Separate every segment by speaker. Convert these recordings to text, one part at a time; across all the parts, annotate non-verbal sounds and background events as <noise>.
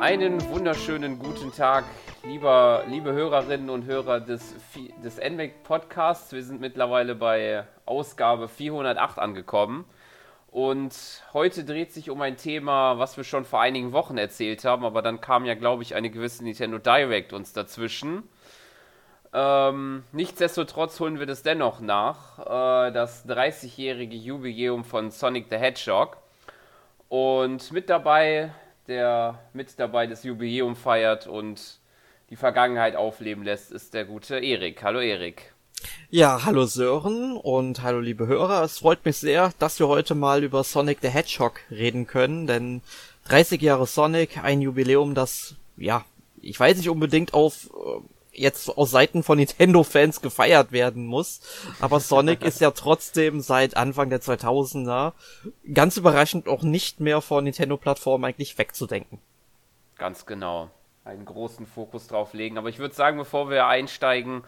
Speaker 1: Einen wunderschönen guten Tag, lieber, liebe Hörerinnen und Hörer des, des NWEC Podcasts. Wir sind mittlerweile bei Ausgabe 408 angekommen. Und heute dreht sich um ein Thema, was wir schon vor einigen Wochen erzählt haben, aber dann kam ja, glaube ich, eine gewisse Nintendo Direct uns dazwischen. Ähm, nichtsdestotrotz holen wir das dennoch nach. Äh, das 30-jährige Jubiläum von Sonic the Hedgehog. Und mit dabei, der mit dabei das Jubiläum feiert und die Vergangenheit aufleben lässt, ist der gute Erik. Hallo Erik.
Speaker 2: Ja, hallo Sören und hallo liebe Hörer. Es freut mich sehr, dass wir heute mal über Sonic the Hedgehog reden können, denn 30 Jahre Sonic, ein Jubiläum, das, ja, ich weiß nicht unbedingt auf äh, jetzt aus Seiten von Nintendo-Fans gefeiert werden muss. Aber Sonic <laughs> ist ja trotzdem seit Anfang der 2000er ganz überraschend auch nicht mehr von Nintendo-Plattformen eigentlich wegzudenken.
Speaker 1: Ganz genau. Einen großen Fokus drauf legen. Aber ich würde sagen, bevor wir einsteigen,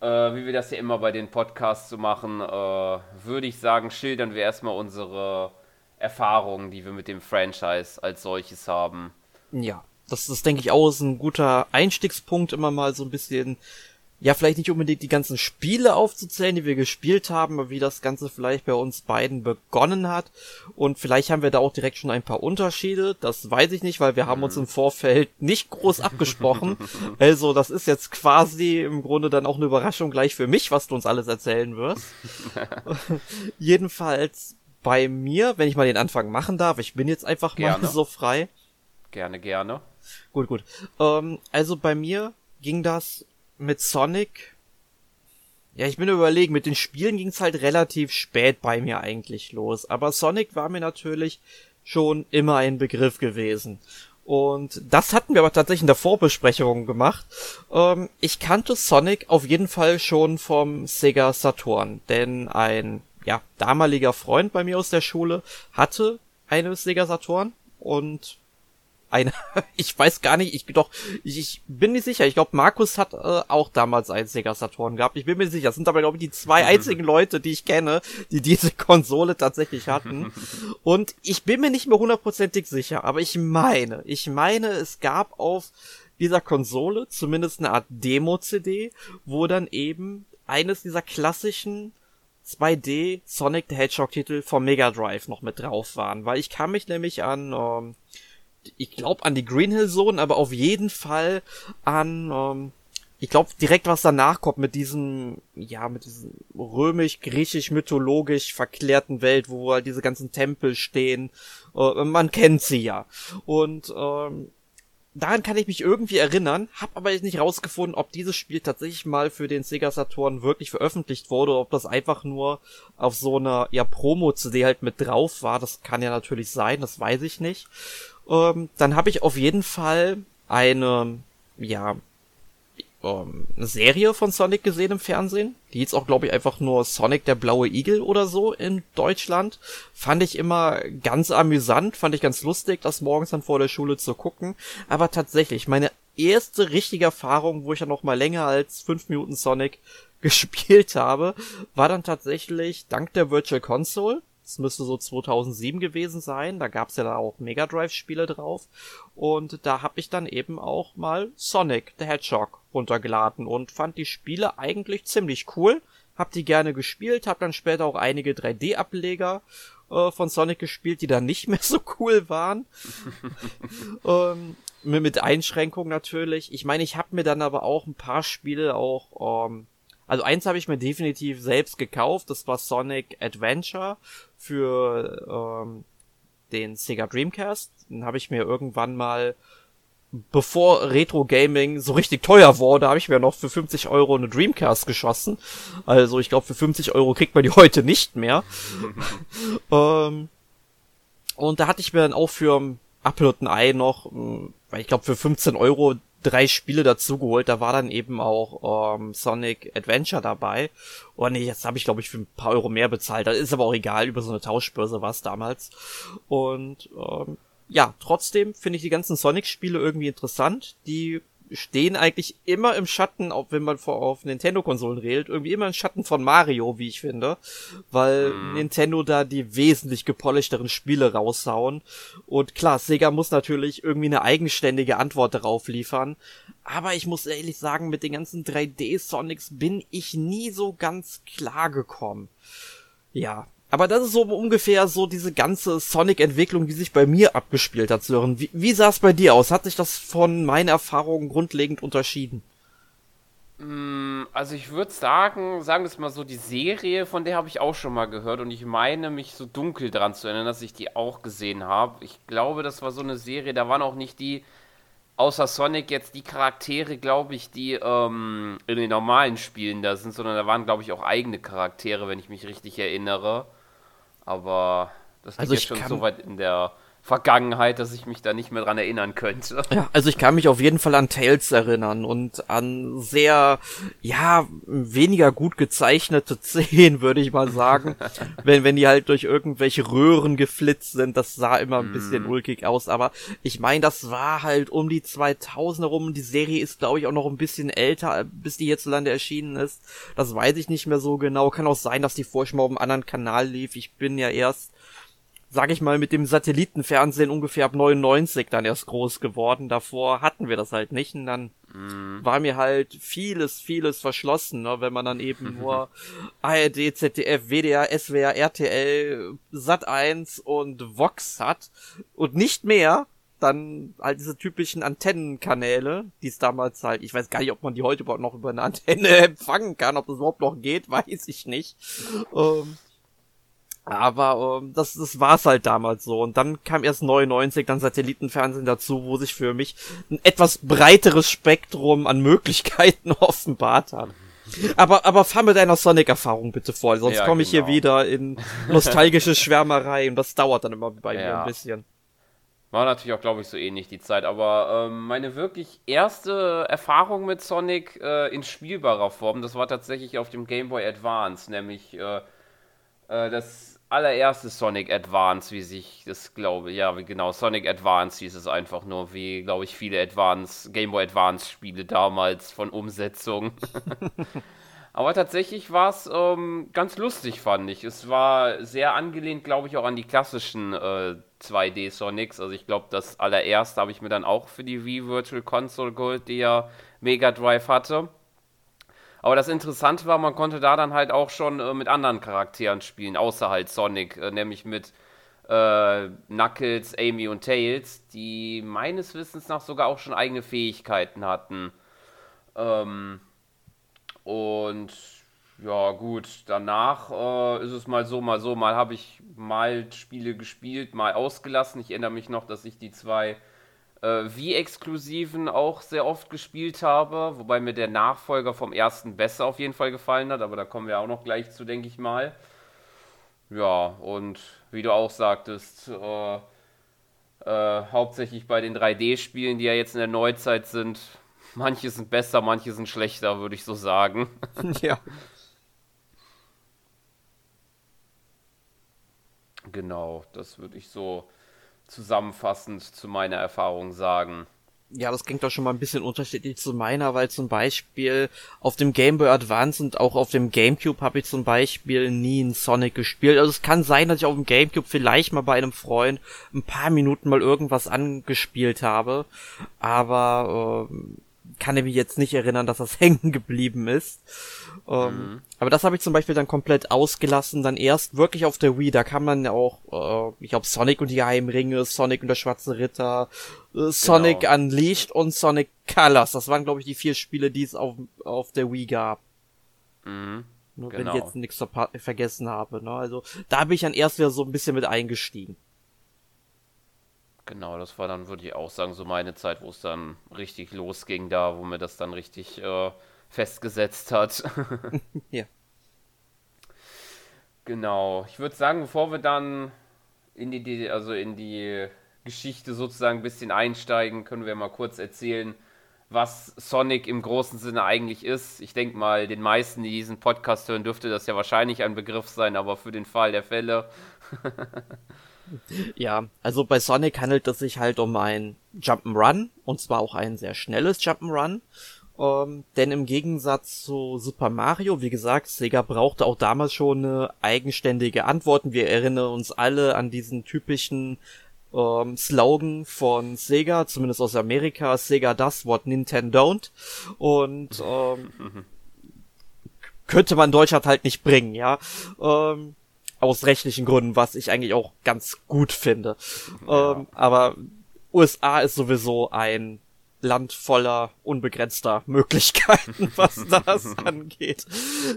Speaker 1: äh, wie wir das ja immer bei den Podcasts so machen, äh, würde ich sagen, schildern wir erstmal unsere Erfahrungen, die wir mit dem Franchise als solches haben.
Speaker 2: Ja, das, das denke ich auch ist ein guter Einstiegspunkt, immer mal so ein bisschen, ja, vielleicht nicht unbedingt die ganzen Spiele aufzuzählen, die wir gespielt haben, aber wie das Ganze vielleicht bei uns beiden begonnen hat. Und vielleicht haben wir da auch direkt schon ein paar Unterschiede. Das weiß ich nicht, weil wir haben uns im Vorfeld nicht groß abgesprochen. <laughs> also, das ist jetzt quasi im Grunde dann auch eine Überraschung gleich für mich, was du uns alles erzählen wirst. <laughs> Jedenfalls bei mir, wenn ich mal den Anfang machen darf, ich bin jetzt einfach Gerne. mal so frei.
Speaker 1: Gerne, gerne.
Speaker 2: Gut, gut. Ähm, also bei mir ging das mit Sonic. Ja, ich bin überlegen, mit den Spielen ging es halt relativ spät bei mir eigentlich los. Aber Sonic war mir natürlich schon immer ein Begriff gewesen. Und das hatten wir aber tatsächlich in der Vorbesprechung gemacht. Ähm, ich kannte Sonic auf jeden Fall schon vom Sega Saturn, denn ein ja, damaliger Freund bei mir aus der Schule hatte eine Sega Saturn und eine, <laughs> ich weiß gar nicht, ich doch, ich, ich bin nicht sicher. Ich glaube, Markus hat äh, auch damals einen Sega Saturn gehabt. Ich bin mir sicher. Das sind aber, glaube ich, die zwei <laughs> einzigen Leute, die ich kenne, die diese <laughs> Konsole tatsächlich hatten. Und ich bin mir nicht mehr hundertprozentig sicher, aber ich meine, ich meine, es gab auf dieser Konsole zumindest eine Art Demo-CD, wo dann eben eines dieser klassischen 2D Sonic the Hedgehog Titel vom Mega Drive noch mit drauf waren, weil ich kann mich nämlich an ähm, ich glaube an die Green Hill Zone, aber auf jeden Fall an, ähm, ich glaube direkt was danach kommt mit diesem, ja, mit diesem römisch, griechisch, mythologisch verklärten Welt, wo halt diese ganzen Tempel stehen. Äh, man kennt sie ja. Und ähm, daran kann ich mich irgendwie erinnern, hab aber jetzt nicht rausgefunden, ob dieses Spiel tatsächlich mal für den Sega Saturn wirklich veröffentlicht wurde ob das einfach nur auf so einer ja Promo-CD halt mit drauf war. Das kann ja natürlich sein, das weiß ich nicht. Ähm, dann habe ich auf jeden Fall eine, ja, ähm, Serie von Sonic gesehen im Fernsehen. Die hieß auch, glaube ich, einfach nur Sonic der blaue Igel oder so in Deutschland. Fand ich immer ganz amüsant, fand ich ganz lustig, das morgens dann vor der Schule zu gucken. Aber tatsächlich, meine erste richtige Erfahrung, wo ich ja noch mal länger als fünf Minuten Sonic <laughs> gespielt habe, war dann tatsächlich dank der Virtual Console das müsste so 2007 gewesen sein. Da gab's ja da auch Mega Drive-Spiele drauf. Und da habe ich dann eben auch mal Sonic the Hedgehog runtergeladen und fand die Spiele eigentlich ziemlich cool. Hab die gerne gespielt, hab dann später auch einige 3D-Ableger äh, von Sonic gespielt, die dann nicht <laughs> mehr so cool waren. <laughs> ähm, mit Einschränkungen natürlich. Ich meine, ich habe mir dann aber auch ein paar Spiele auch ähm, also eins habe ich mir definitiv selbst gekauft, das war Sonic Adventure für ähm, den Sega Dreamcast. Den habe ich mir irgendwann mal, bevor Retro Gaming so richtig teuer wurde, habe ich mir noch für 50 Euro eine Dreamcast geschossen. Also ich glaube, für 50 Euro kriegt man die <laughs> heute nicht mehr. <laughs> ähm, und da hatte ich mir dann auch für und ein Ei noch, weil ich glaube für 15 Euro drei Spiele dazugeholt. Da war dann eben auch ähm, Sonic Adventure dabei. Oh nee, jetzt habe ich glaube ich für ein paar Euro mehr bezahlt. Das ist aber auch egal, über so eine Tauschbörse war es damals. Und ähm, ja, trotzdem finde ich die ganzen Sonic-Spiele irgendwie interessant. Die stehen eigentlich immer im Schatten, auch wenn man vor, auf Nintendo-Konsolen redet, irgendwie immer im Schatten von Mario, wie ich finde, weil mm. Nintendo da die wesentlich gepolischteren Spiele raushauen. Und klar, Sega muss natürlich irgendwie eine eigenständige Antwort darauf liefern. Aber ich muss ehrlich sagen, mit den ganzen 3D-Sonics bin ich nie so ganz klar gekommen. Ja, aber das ist so ungefähr so diese ganze Sonic-Entwicklung, die sich bei mir abgespielt hat, Sören. Wie, wie sah es bei dir aus? Hat sich das von meinen Erfahrungen grundlegend unterschieden?
Speaker 1: Mm, also ich würde sagen, sagen wir es mal so, die Serie, von der habe ich auch schon mal gehört und ich meine mich so dunkel dran zu erinnern, dass ich die auch gesehen habe. Ich glaube, das war so eine Serie, da waren auch nicht die, außer Sonic jetzt die Charaktere, glaube ich, die ähm, in den normalen Spielen da sind, sondern da waren, glaube ich, auch eigene Charaktere, wenn ich mich richtig erinnere. Aber das liegt also jetzt schon so weit in der Vergangenheit, dass ich mich da nicht mehr dran erinnern könnte.
Speaker 2: Ja, also ich kann mich auf jeden Fall an Tales erinnern und an sehr, ja, weniger gut gezeichnete <laughs> Szenen, würde ich mal sagen. <laughs> wenn, wenn die halt durch irgendwelche Röhren geflitzt sind, das sah immer ein bisschen mm. ulkig aus, aber ich meine, das war halt um die 2000 herum. Die Serie ist, glaube ich, auch noch ein bisschen älter, bis die hierzulande erschienen ist. Das weiß ich nicht mehr so genau. Kann auch sein, dass die vorher schon mal auf einem anderen Kanal lief. Ich bin ja erst sag ich mal, mit dem Satellitenfernsehen ungefähr ab 99 dann erst groß geworden. Davor hatten wir das halt nicht und dann mm. war mir halt vieles, vieles verschlossen, ne? wenn man dann eben <laughs> nur ARD, ZDF, WDR, SWR, RTL, Sat1 und Vox hat und nicht mehr. Dann halt diese typischen Antennenkanäle, die es damals halt, ich weiß gar nicht, ob man die heute überhaupt noch über eine Antenne <laughs> empfangen kann, ob das überhaupt noch geht, <laughs> weiß ich nicht. Ähm, aber ähm, das, das war's halt damals so. Und dann kam erst 99 dann Satellitenfernsehen dazu, wo sich für mich ein etwas breiteres Spektrum an Möglichkeiten <laughs> offenbart hat. Aber, aber fahr mit deiner Sonic-Erfahrung bitte vor, sonst ja, komme ich genau. hier wieder in <laughs> nostalgische Schwärmerei und das dauert dann immer bei ja. mir ein bisschen.
Speaker 1: War natürlich auch, glaube ich, so ähnlich die Zeit. Aber ähm, meine wirklich erste Erfahrung mit Sonic äh, in spielbarer Form, das war tatsächlich auf dem Game Boy Advance, nämlich äh, äh, das allererste Sonic Advance, wie sich das glaube, ja, genau, Sonic Advance hieß es einfach nur, wie glaube ich viele Advance, Game Boy Advance Spiele damals von Umsetzung. <laughs> Aber tatsächlich war es ähm, ganz lustig, fand ich. Es war sehr angelehnt, glaube ich, auch an die klassischen äh, 2D Sonics. Also ich glaube, das allererste habe ich mir dann auch für die Wii Virtual Console geholt, die ja Mega Drive hatte. Aber das Interessante war, man konnte da dann halt auch schon äh, mit anderen Charakteren spielen, außer halt Sonic, äh, nämlich mit äh, Knuckles, Amy und Tails, die meines Wissens nach sogar auch schon eigene Fähigkeiten hatten. Ähm, und ja, gut, danach äh, ist es mal so, mal so. Mal habe ich mal Spiele gespielt, mal ausgelassen. Ich erinnere mich noch, dass ich die zwei äh, Wii-Exklusiven auch sehr oft gespielt habe, wobei mir der Nachfolger vom ersten besser auf jeden Fall gefallen hat, aber da kommen wir auch noch gleich zu, denke ich mal. Ja, und wie du auch sagtest, äh, äh, hauptsächlich bei den 3D-Spielen, die ja jetzt in der Neuzeit sind, <laughs> manche sind besser, manche sind schlechter, würde ich so sagen. <laughs>
Speaker 2: ja.
Speaker 1: Genau, das würde ich so zusammenfassend zu meiner Erfahrung sagen.
Speaker 2: Ja, das klingt doch schon mal ein bisschen unterschiedlich zu meiner, weil zum Beispiel auf dem Game Boy Advance und auch auf dem GameCube habe ich zum Beispiel nie einen Sonic gespielt. Also es kann sein, dass ich auf dem GameCube vielleicht mal bei einem Freund ein paar Minuten mal irgendwas angespielt habe, aber äh, kann ich mich jetzt nicht erinnern, dass das <laughs> hängen geblieben ist. Ähm, mhm. Aber das habe ich zum Beispiel dann komplett ausgelassen, dann erst wirklich auf der Wii, da kann man ja auch, äh, ich glaube, Sonic und die Geheimringe, Sonic und der Schwarze Ritter, äh, Sonic genau. Unleashed und Sonic Colors. Das waren, glaube ich, die vier Spiele, die es auf, auf der Wii gab. Mhm. Nur genau. wenn ich genau. jetzt nichts vergessen habe. Ne? Also da bin ich dann erst wieder so ein bisschen mit eingestiegen.
Speaker 1: Genau, das war dann, würde ich auch sagen, so meine Zeit, wo es dann richtig losging da, wo mir das dann richtig äh, festgesetzt hat. <laughs> <laughs> ja. Genau. Ich würde sagen, bevor wir dann in die, also in die Geschichte sozusagen ein bisschen einsteigen, können wir mal kurz erzählen, was Sonic im großen Sinne eigentlich ist. Ich denke mal, den meisten, die diesen Podcast hören, dürfte das ja wahrscheinlich ein Begriff sein, aber für den Fall der Fälle <laughs>
Speaker 2: Ja, also bei Sonic handelt es sich halt um ein Jump'n'Run und zwar auch ein sehr schnelles Jump'n'Run. Ähm, denn im Gegensatz zu Super Mario, wie gesagt, Sega brauchte auch damals schon eine eigenständige Antworten. Wir erinnern uns alle an diesen typischen ähm, Slogan von Sega, zumindest aus Amerika, Sega does what Nintendo don't. Und ähm, <laughs> könnte man Deutschland halt nicht bringen, ja. Ähm, aus rechtlichen Gründen, was ich eigentlich auch ganz gut finde. Ja. Ähm, aber USA ist sowieso ein Land voller unbegrenzter <laughs> Möglichkeiten, was das <laughs> angeht.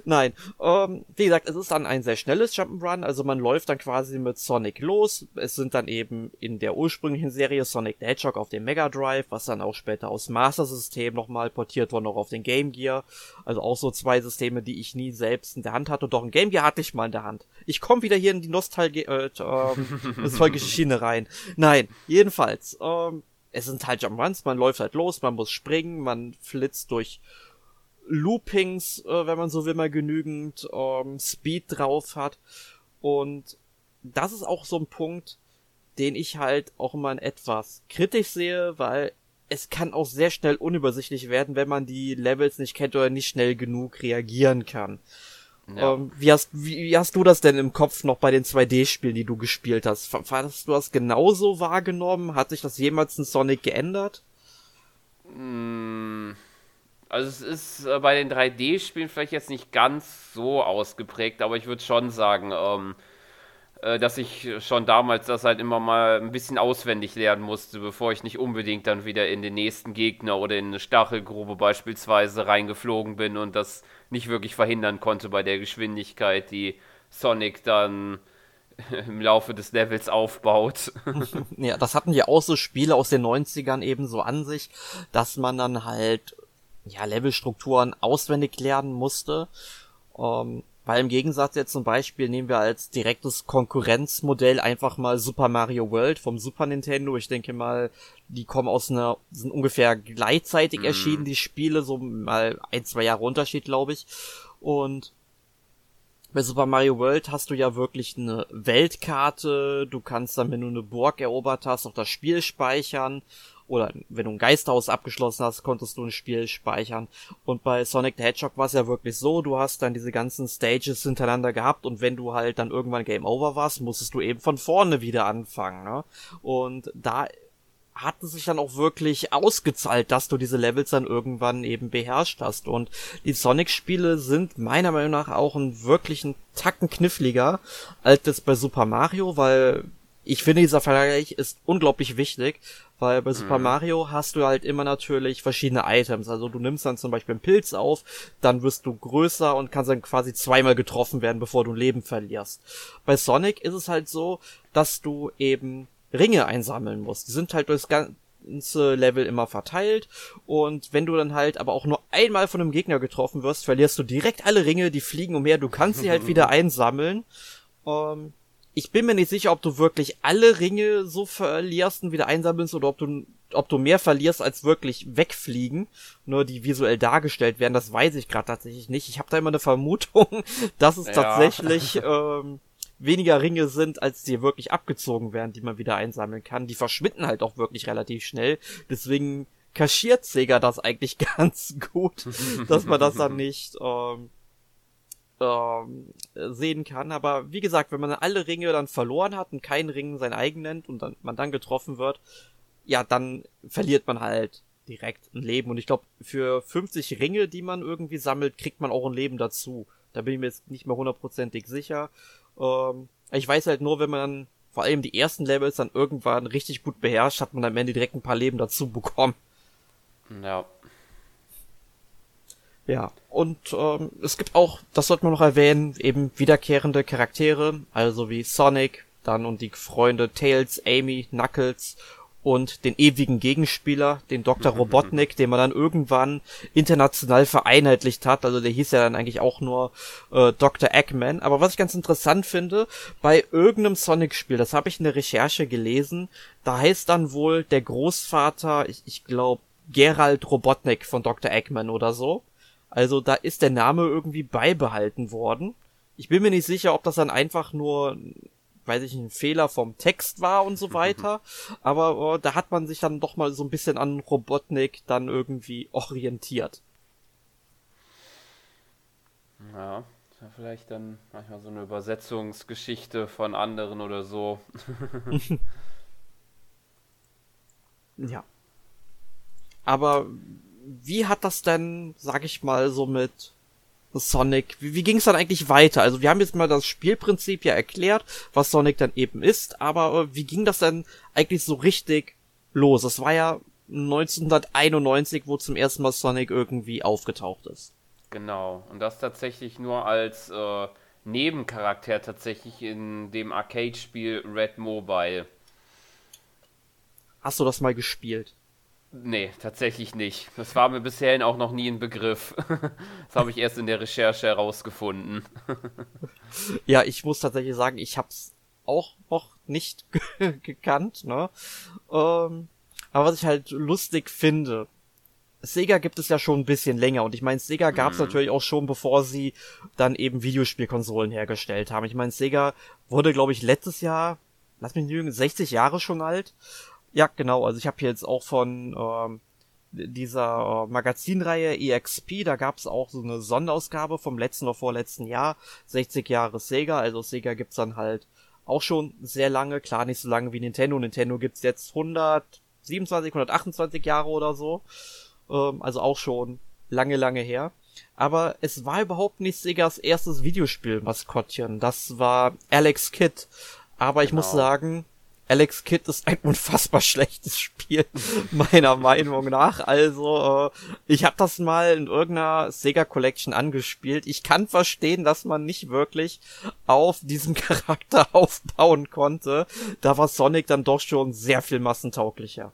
Speaker 2: Nein, ähm, wie gesagt, es ist dann ein sehr schnelles Jump'n'Run, also man läuft dann quasi mit Sonic los. Es sind dann eben in der ursprünglichen Serie Sonic the Hedgehog auf dem Mega Drive, was dann auch später aus Master System nochmal portiert wurde, noch auf den Game Gear. Also auch so zwei Systeme, die ich nie selbst in der Hand hatte. Und doch ein Game Gear hatte ich mal in der Hand. Ich komme wieder hier in die Nostalgie, äh, äh, <laughs> Schiene rein. Nein, jedenfalls, ähm, es sind halt Jump'n'Runs, man läuft halt los, man muss springen, man flitzt durch Loopings, äh, wenn man so will, mal genügend ähm, Speed drauf hat. Und das ist auch so ein Punkt, den ich halt auch immer etwas kritisch sehe, weil es kann auch sehr schnell unübersichtlich werden, wenn man die Levels nicht kennt oder nicht schnell genug reagieren kann. Ja. Ähm, wie, hast, wie, wie, hast du das denn im Kopf noch bei den 2D-Spielen, die du gespielt hast? Hast du das genauso wahrgenommen? Hat sich das jemals in Sonic geändert?
Speaker 1: Mm, also es ist äh, bei den 3D-Spielen vielleicht jetzt nicht ganz so ausgeprägt, aber ich würde schon sagen, ähm, äh, dass ich schon damals das halt immer mal ein bisschen auswendig lernen musste, bevor ich nicht unbedingt dann wieder in den nächsten Gegner oder in eine Stachelgrube beispielsweise reingeflogen bin und das nicht wirklich verhindern konnte bei der Geschwindigkeit, die Sonic dann <laughs> im Laufe des Levels aufbaut. <laughs>
Speaker 2: ja, das hatten ja auch so Spiele aus den 90ern eben so an sich, dass man dann halt ja Levelstrukturen auswendig lernen musste. Ähm, weil im Gegensatz jetzt zum Beispiel nehmen wir als direktes Konkurrenzmodell einfach mal Super Mario World vom Super Nintendo. Ich denke mal, die kommen aus einer, sind ungefähr gleichzeitig mm. erschienen, die Spiele, so mal ein, zwei Jahre Unterschied, glaube ich. Und bei Super Mario World hast du ja wirklich eine Weltkarte. Du kannst dann, wenn du eine Burg erobert hast, auch das Spiel speichern oder wenn du ein Geisterhaus abgeschlossen hast, konntest du ein Spiel speichern. Und bei Sonic the Hedgehog war es ja wirklich so, du hast dann diese ganzen Stages hintereinander gehabt und wenn du halt dann irgendwann Game Over warst, musstest du eben von vorne wieder anfangen. Ne? Und da hat es sich dann auch wirklich ausgezahlt, dass du diese Levels dann irgendwann eben beherrscht hast. Und die Sonic-Spiele sind meiner Meinung nach auch ein wirklichen Tacken kniffliger als das bei Super Mario, weil ich finde, dieser Vergleich ist unglaublich wichtig, weil bei Super mhm. Mario hast du halt immer natürlich verschiedene Items. Also du nimmst dann zum Beispiel einen Pilz auf, dann wirst du größer und kannst dann quasi zweimal getroffen werden, bevor du ein Leben verlierst. Bei Sonic ist es halt so, dass du eben Ringe einsammeln musst. Die sind halt durchs ganze Level immer verteilt und wenn du dann halt aber auch nur einmal von einem Gegner getroffen wirst, verlierst du direkt alle Ringe, die fliegen umher, du kannst sie halt <laughs> wieder einsammeln. Ähm, ich bin mir nicht sicher, ob du wirklich alle Ringe so verlierst und wieder einsammelst oder ob du, ob du mehr verlierst als wirklich wegfliegen, nur die visuell dargestellt werden. Das weiß ich gerade tatsächlich nicht. Ich habe da immer eine Vermutung, <laughs> dass es ja. tatsächlich ähm, weniger Ringe sind, als die wirklich abgezogen werden, die man wieder einsammeln kann. Die verschwinden halt auch wirklich relativ schnell. Deswegen kaschiert Sega das eigentlich <laughs> ganz gut, dass man das dann <laughs> nicht ähm, ähm, sehen kann. Aber wie gesagt, wenn man alle Ringe dann verloren hat und keinen Ring sein eigen nennt und dann, man dann getroffen wird, ja, dann verliert man halt direkt ein Leben. Und ich glaube, für 50 Ringe, die man irgendwie sammelt, kriegt man auch ein Leben dazu. Da bin ich mir jetzt nicht mehr hundertprozentig sicher. Ähm, ich weiß halt nur, wenn man vor allem die ersten Levels dann irgendwann richtig gut beherrscht, hat man am Ende direkt ein paar Leben dazu bekommen.
Speaker 1: Ja.
Speaker 2: Ja, und ähm, es gibt auch, das sollte man noch erwähnen, eben wiederkehrende Charaktere, also wie Sonic, dann und die Freunde Tails, Amy, Knuckles und den ewigen Gegenspieler, den Dr. <laughs> Robotnik, den man dann irgendwann international vereinheitlicht hat. Also der hieß ja dann eigentlich auch nur äh, Dr. Eggman. Aber was ich ganz interessant finde, bei irgendeinem Sonic-Spiel, das habe ich in der Recherche gelesen, da heißt dann wohl der Großvater, ich, ich glaube, Gerald Robotnik von Dr. Eggman oder so. Also da ist der Name irgendwie beibehalten worden. Ich bin mir nicht sicher, ob das dann einfach nur weiß ich, ein Fehler vom Text war und so weiter. Aber äh, da hat man sich dann doch mal so ein bisschen an Robotnik dann irgendwie orientiert.
Speaker 1: Ja, vielleicht dann manchmal so eine Übersetzungsgeschichte von anderen oder so. <laughs>
Speaker 2: ja. Aber wie hat das denn, sag ich mal, so mit Sonic, wie, wie ging es dann eigentlich weiter? Also wir haben jetzt mal das Spielprinzip ja erklärt, was Sonic dann eben ist, aber äh, wie ging das dann eigentlich so richtig los? Das war ja 1991, wo zum ersten Mal Sonic irgendwie aufgetaucht ist.
Speaker 1: Genau, und das tatsächlich nur als äh, Nebencharakter tatsächlich in dem Arcade-Spiel Red Mobile.
Speaker 2: Hast du das mal gespielt?
Speaker 1: Nee, tatsächlich nicht. Das war mir bisher auch noch nie ein Begriff. <laughs> das habe ich erst in der Recherche herausgefunden. <laughs>
Speaker 2: ja, ich muss tatsächlich sagen, ich habe es auch noch nicht <laughs> gekannt. Ne? Ähm, aber was ich halt lustig finde, Sega gibt es ja schon ein bisschen länger und ich meine, Sega gab es mhm. natürlich auch schon, bevor sie dann eben Videospielkonsolen hergestellt haben. Ich meine, Sega wurde, glaube ich, letztes Jahr, lass mich nicht lügen, 60 Jahre schon alt ja, genau. Also ich habe hier jetzt auch von ähm, dieser äh, Magazinreihe EXP, da gab es auch so eine Sonderausgabe vom letzten oder vorletzten Jahr, 60 Jahre Sega. Also Sega gibt's dann halt auch schon sehr lange, klar nicht so lange wie Nintendo. Nintendo gibt's jetzt 127, 128 Jahre oder so. Ähm, also auch schon lange, lange her. Aber es war überhaupt nicht Segas erstes Videospiel-Maskottchen. Das war Alex Kidd. Aber ich genau. muss sagen, Alex Kidd ist ein unfassbar schlechtes Spiel, <laughs> meiner Meinung nach. Also, äh, ich habe das mal in irgendeiner Sega Collection angespielt. Ich kann verstehen, dass man nicht wirklich auf diesem <laughs> Charakter aufbauen konnte. Da war Sonic dann doch schon sehr viel massentauglicher.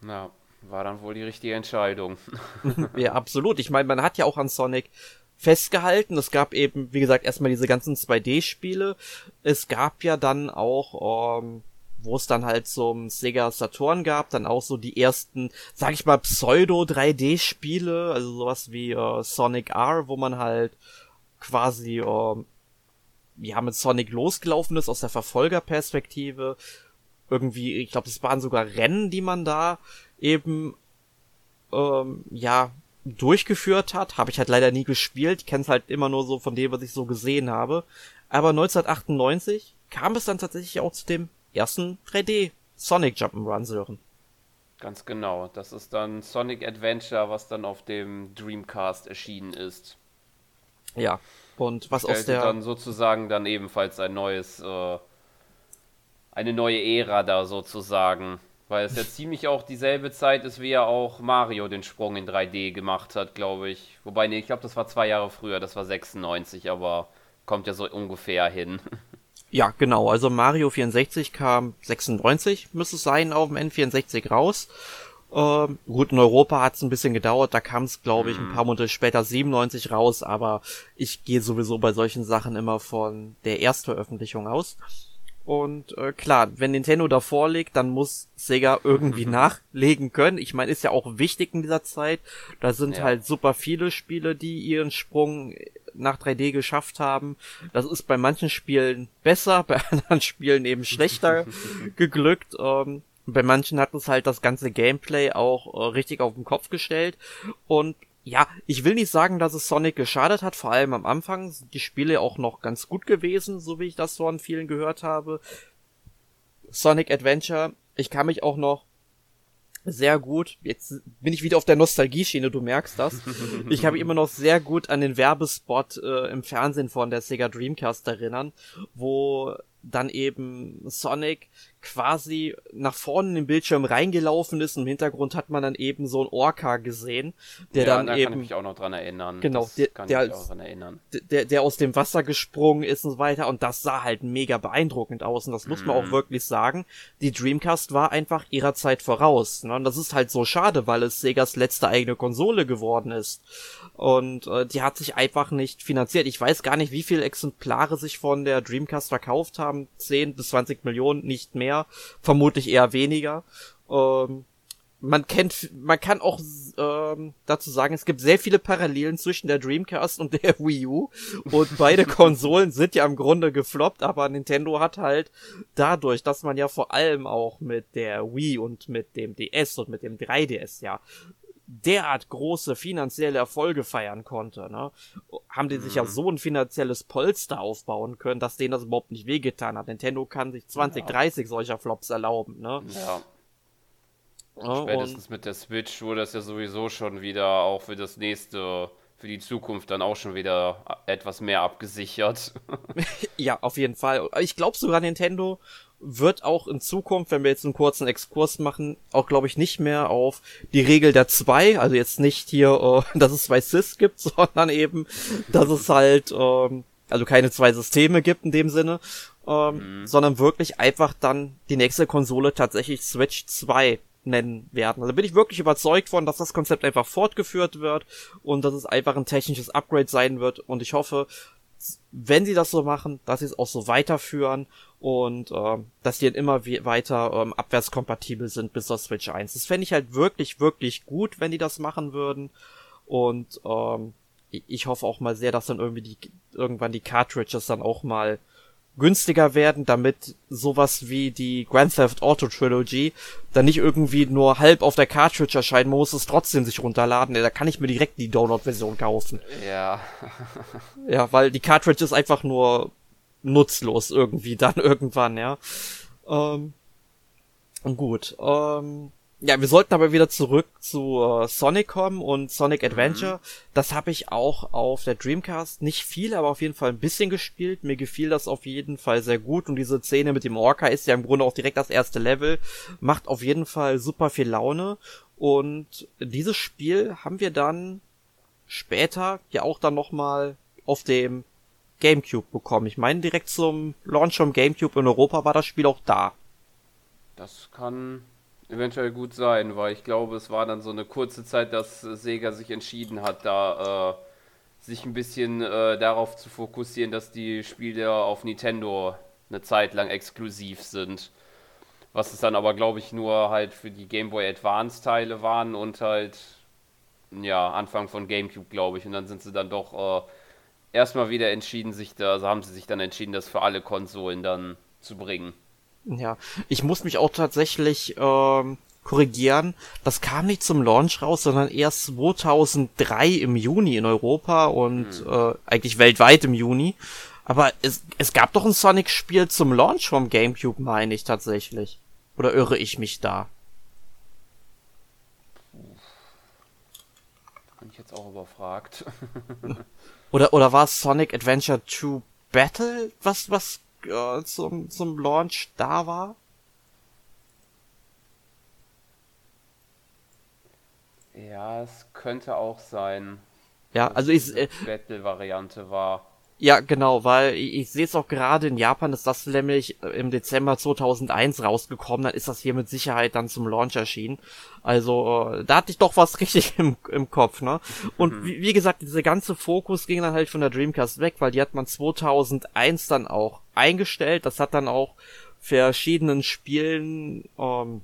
Speaker 1: Na, war dann wohl die richtige Entscheidung. <laughs>
Speaker 2: ja, absolut. Ich meine, man hat ja auch an Sonic festgehalten. Es gab eben, wie gesagt, erstmal diese ganzen 2D-Spiele. Es gab ja dann auch, ähm, wo es dann halt zum Sega Saturn gab, dann auch so die ersten, sag ich mal, Pseudo-3D-Spiele, also sowas wie äh, Sonic R, wo man halt quasi, äh, ja, mit Sonic losgelaufen ist aus der Verfolgerperspektive. Irgendwie, ich glaube, es waren sogar Rennen, die man da eben ähm, ja durchgeführt hat. Habe ich halt leider nie gespielt. Ich kenne es halt immer nur so von dem, was ich so gesehen habe. Aber 1998 kam es dann tatsächlich auch zu dem ersten 3D Sonic Jump'n'Run, Sören.
Speaker 1: Ganz genau. Das ist dann Sonic Adventure, was dann auf dem Dreamcast erschienen ist.
Speaker 2: Ja. Und was aus der
Speaker 1: dann sozusagen dann ebenfalls ein neues äh, eine neue Ära da sozusagen weil es ja <laughs> ziemlich auch dieselbe Zeit ist, wie ja auch Mario den Sprung in 3D gemacht hat, glaube ich. Wobei, nee, ich glaube, das war zwei Jahre früher, das war 96, aber kommt ja so ungefähr hin. <laughs>
Speaker 2: Ja, genau. Also Mario 64 kam 96, müsste es sein, auf dem N64 raus. Ähm, gut, in Europa hat es ein bisschen gedauert, da kam es, glaube ich, ein paar Monate später 97 raus, aber ich gehe sowieso bei solchen Sachen immer von der Erstveröffentlichung aus. Und äh, klar, wenn Nintendo davor liegt, dann muss Sega irgendwie nachlegen können. Ich meine, ist ja auch wichtig in dieser Zeit. Da sind ja. halt super viele Spiele, die ihren Sprung nach 3D geschafft haben. Das ist bei manchen Spielen besser, <laughs> bei anderen Spielen eben schlechter <laughs> geglückt. Ähm, bei manchen hat es halt das ganze Gameplay auch äh, richtig auf den Kopf gestellt. Und ja, ich will nicht sagen, dass es Sonic geschadet hat, vor allem am Anfang sind die Spiele auch noch ganz gut gewesen, so wie ich das so an vielen gehört habe. Sonic Adventure, ich kann mich auch noch sehr gut, jetzt bin ich wieder auf der Nostalgie-Schiene, du merkst das. <laughs> Ich habe immer noch sehr gut an den Werbespot äh, im Fernsehen von der Sega Dreamcast erinnern, wo dann eben Sonic quasi nach vorne in den Bildschirm reingelaufen ist im Hintergrund hat man dann eben so ein Orca gesehen, der ja, dann
Speaker 1: da
Speaker 2: eben
Speaker 1: kann ich mich auch noch dran erinnern.
Speaker 2: Genau, das der, kann der, ich auch dran erinnern. Der, der aus dem Wasser gesprungen ist und so weiter und das sah halt mega beeindruckend aus und das muss man auch mhm. wirklich sagen. Die Dreamcast war einfach ihrer Zeit voraus. Ne? Und das ist halt so schade, weil es Segas letzte eigene Konsole geworden ist. Und äh, die hat sich einfach nicht finanziert. Ich weiß gar nicht, wie viele Exemplare sich von der Dreamcast verkauft haben. 10 bis 20 Millionen, nicht mehr. Vermutlich eher weniger. Ähm, man kennt, man kann auch ähm, dazu sagen, es gibt sehr viele Parallelen zwischen der Dreamcast und der <laughs> Wii U und beide <laughs> Konsolen sind ja im Grunde gefloppt, aber Nintendo hat halt dadurch, dass man ja vor allem auch mit der Wii und mit dem DS und mit dem 3DS ja derart große finanzielle Erfolge feiern konnte, ne, haben die sich ja mhm. so ein finanzielles Polster aufbauen können, dass denen das überhaupt nicht wehgetan hat. Nintendo kann sich 20, ja. 30 solcher Flops erlauben, ne.
Speaker 1: Ja. Ja, Spätestens mit der Switch wurde das ja sowieso schon wieder auch für das nächste, für die Zukunft dann auch schon wieder etwas mehr abgesichert. <laughs>
Speaker 2: ja, auf jeden Fall. Ich glaube sogar Nintendo wird auch in Zukunft, wenn wir jetzt einen kurzen Exkurs machen, auch glaube ich nicht mehr auf die Regel der zwei, also jetzt nicht hier, äh, <laughs> dass es zwei Sys gibt, <laughs> sondern eben, dass es halt, ähm, also keine zwei Systeme gibt in dem Sinne, ähm, mhm. sondern wirklich einfach dann die nächste Konsole tatsächlich Switch 2 nennen werden. Also bin ich wirklich überzeugt von, dass das Konzept einfach fortgeführt wird und dass es einfach ein technisches Upgrade sein wird und ich hoffe, wenn sie das so machen, dass sie es auch so weiterführen und äh, dass die dann immer weiter ähm, abwärtskompatibel sind bis zur Switch 1. Das fände ich halt wirklich, wirklich gut, wenn die das machen würden. Und ähm, ich hoffe auch mal sehr, dass dann irgendwie die irgendwann die Cartridges dann auch mal günstiger werden, damit sowas wie die Grand Theft Auto Trilogy dann nicht irgendwie nur halb auf der Cartridge erscheinen muss, es trotzdem sich runterladen. Da kann ich mir direkt die Download-Version kaufen.
Speaker 1: Ja. <laughs>
Speaker 2: ja, weil die Cartridge ist einfach nur nutzlos irgendwie <laughs> dann irgendwann, ja. Ähm, gut. Ähm, ja, wir sollten aber wieder zurück zu äh, Sonic kommen und Sonic mhm. Adventure. Mhm. Das habe ich auch auf der Dreamcast nicht viel, aber auf jeden Fall ein bisschen gespielt. Mir gefiel das auf jeden Fall sehr gut und diese Szene mit dem Orca ist ja im Grunde auch direkt das erste Level. Macht auf jeden Fall super viel Laune und dieses Spiel haben wir dann später ja auch dann nochmal auf dem GameCube bekommen. Ich meine, direkt zum Launch vom GameCube in Europa war das Spiel auch da.
Speaker 1: Das kann eventuell gut sein, weil ich glaube, es war dann so eine kurze Zeit, dass Sega sich entschieden hat, da äh, sich ein bisschen äh, darauf zu fokussieren, dass die Spiele auf Nintendo eine Zeit lang exklusiv sind. Was es dann aber, glaube ich, nur halt für die Game Boy Advance Teile waren und halt, ja, Anfang von GameCube, glaube ich. Und dann sind sie dann doch äh, erstmal wieder entschieden, sich da, also haben sie sich dann entschieden, das für alle Konsolen dann zu bringen.
Speaker 2: Ja, ich muss mich auch tatsächlich ähm, korrigieren. Das kam nicht zum Launch raus, sondern erst 2003 im Juni in Europa und hm. äh, eigentlich weltweit im Juni. Aber es, es gab doch ein Sonic-Spiel zum Launch vom GameCube, meine ich tatsächlich. Oder irre ich mich da?
Speaker 1: Bin ich jetzt auch überfragt. <laughs>
Speaker 2: oder, oder war es Sonic Adventure 2 Battle, was, was äh, zum, zum Launch da war?
Speaker 1: Ja, es könnte auch sein.
Speaker 2: Ja, also ich. Äh,
Speaker 1: Battle-Variante war.
Speaker 2: Ja, genau, weil ich, ich sehe es auch gerade in Japan, ist das nämlich im Dezember 2001 rausgekommen, dann ist das hier mit Sicherheit dann zum Launch erschienen. Also äh, da hatte ich doch was <laughs> richtig im, im Kopf, ne? Und mhm. wie, wie gesagt, dieser ganze Fokus ging dann halt von der Dreamcast weg, weil die hat man 2001 dann auch eingestellt. Das hat dann auch verschiedenen Spielen ähm,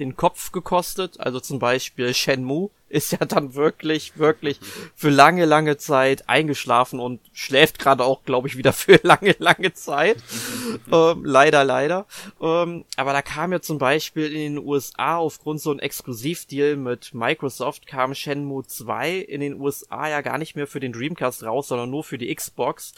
Speaker 2: den Kopf gekostet. Also zum Beispiel Shenmue ist ja dann wirklich, wirklich für lange, lange Zeit eingeschlafen und schläft gerade auch, glaube ich, wieder für <laughs> lange, lange Zeit. <laughs> ähm, leider, leider. Ähm, aber da kam ja zum Beispiel in den USA aufgrund so ein Exklusivdeal mit Microsoft kam Shenmue 2 in den USA ja gar nicht mehr für den Dreamcast raus, sondern nur für die Xbox.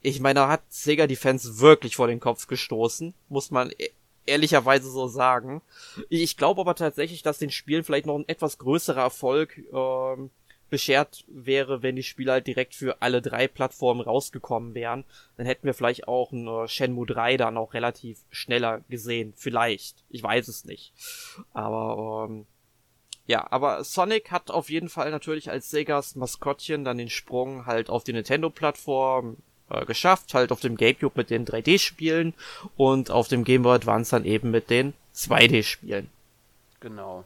Speaker 2: Ich meine, da hat Sega die Fans wirklich vor den Kopf gestoßen, muss man e- ehrlicherweise so sagen. Ich glaube aber tatsächlich, dass den Spielen vielleicht noch ein etwas größerer Erfolg ähm, beschert wäre, wenn die Spiele halt direkt für alle drei Plattformen rausgekommen wären. Dann hätten wir vielleicht auch ein äh, Shenmue 3 dann auch relativ schneller gesehen. Vielleicht. Ich weiß es nicht. Aber ähm, ja, aber Sonic hat auf jeden Fall natürlich als Segas Maskottchen dann den Sprung halt auf die Nintendo-Plattform äh, geschafft, halt auf dem GameCube mit den 3D-Spielen und auf dem Game Boy Advance dann eben mit den 2D-Spielen.
Speaker 1: Genau.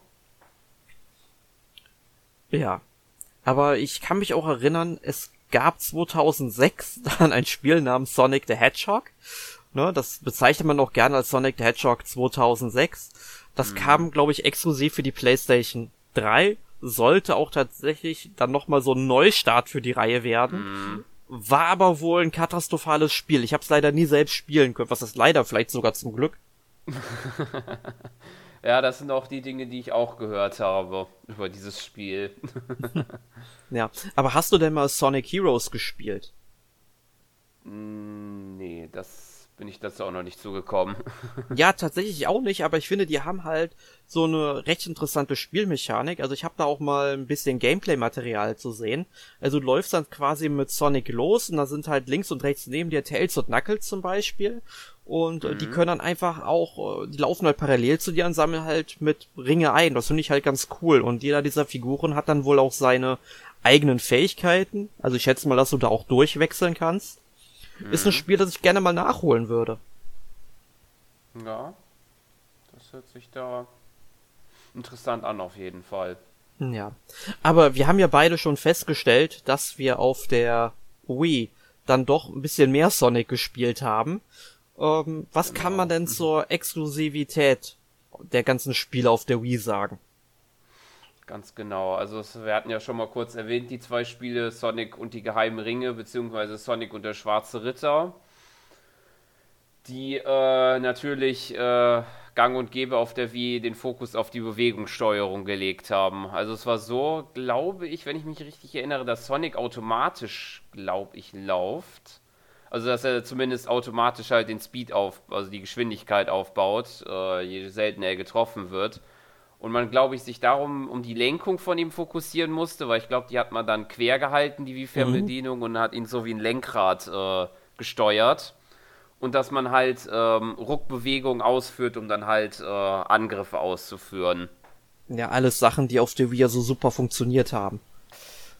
Speaker 2: Ja. Aber ich kann mich auch erinnern, es gab 2006 <laughs> dann ein Spiel namens Sonic the Hedgehog. Ne, das bezeichnet man auch gerne als Sonic the Hedgehog 2006. Das mhm. kam, glaube ich, exklusiv für die PlayStation 3. Sollte auch tatsächlich dann nochmal so ein Neustart für die Reihe werden. Mhm. War aber wohl ein katastrophales Spiel. Ich habe es leider nie selbst spielen können. Was ist leider, vielleicht sogar zum Glück. <laughs>
Speaker 1: ja, das sind auch die Dinge, die ich auch gehört habe über dieses Spiel. <laughs>
Speaker 2: ja, aber hast du denn mal Sonic Heroes gespielt?
Speaker 1: Mm, nee, das bin ich dazu auch noch nicht zugekommen. <laughs>
Speaker 2: ja, tatsächlich auch nicht, aber ich finde, die haben halt so eine recht interessante Spielmechanik. Also ich habe da auch mal ein bisschen Gameplay-Material zu sehen. Also du läufst dann quasi mit Sonic los und da sind halt links und rechts neben dir Tails und Knuckles zum Beispiel. Und äh, mhm. die können dann einfach auch, äh, die laufen halt parallel zu dir und sammeln halt mit Ringe ein. Das finde ich halt ganz cool. Und jeder dieser Figuren hat dann wohl auch seine eigenen Fähigkeiten. Also ich schätze mal, dass du da auch durchwechseln kannst. Mhm. Ist ein Spiel, das ich gerne mal nachholen würde.
Speaker 1: Ja, das hört sich da interessant an auf jeden Fall.
Speaker 2: Ja, aber wir haben ja beide schon festgestellt, dass wir auf der Wii dann doch ein bisschen mehr Sonic gespielt haben. Ähm, was genau. kann man denn zur Exklusivität der ganzen Spiele auf der Wii sagen?
Speaker 1: Ganz genau. Also wir hatten ja schon mal kurz erwähnt, die zwei Spiele, Sonic und die geheimen Ringe, beziehungsweise Sonic und der schwarze Ritter, die äh, natürlich äh, gang und gäbe auf der Wii den Fokus auf die Bewegungssteuerung gelegt haben. Also es war so, glaube ich, wenn ich mich richtig erinnere, dass Sonic automatisch, glaube ich, läuft. Also dass er zumindest automatisch halt den Speed auf, also die Geschwindigkeit aufbaut, äh, je seltener er getroffen wird und man, glaube ich, sich darum um die Lenkung von ihm fokussieren musste, weil ich glaube, die hat man dann quer gehalten, die Wii-Fernbedienung, mhm. und hat ihn so wie ein Lenkrad äh, gesteuert. Und dass man halt ähm, Ruckbewegungen ausführt, um dann halt äh, Angriffe auszuführen.
Speaker 2: Ja, alles Sachen, die auf der Wii ja so super funktioniert haben.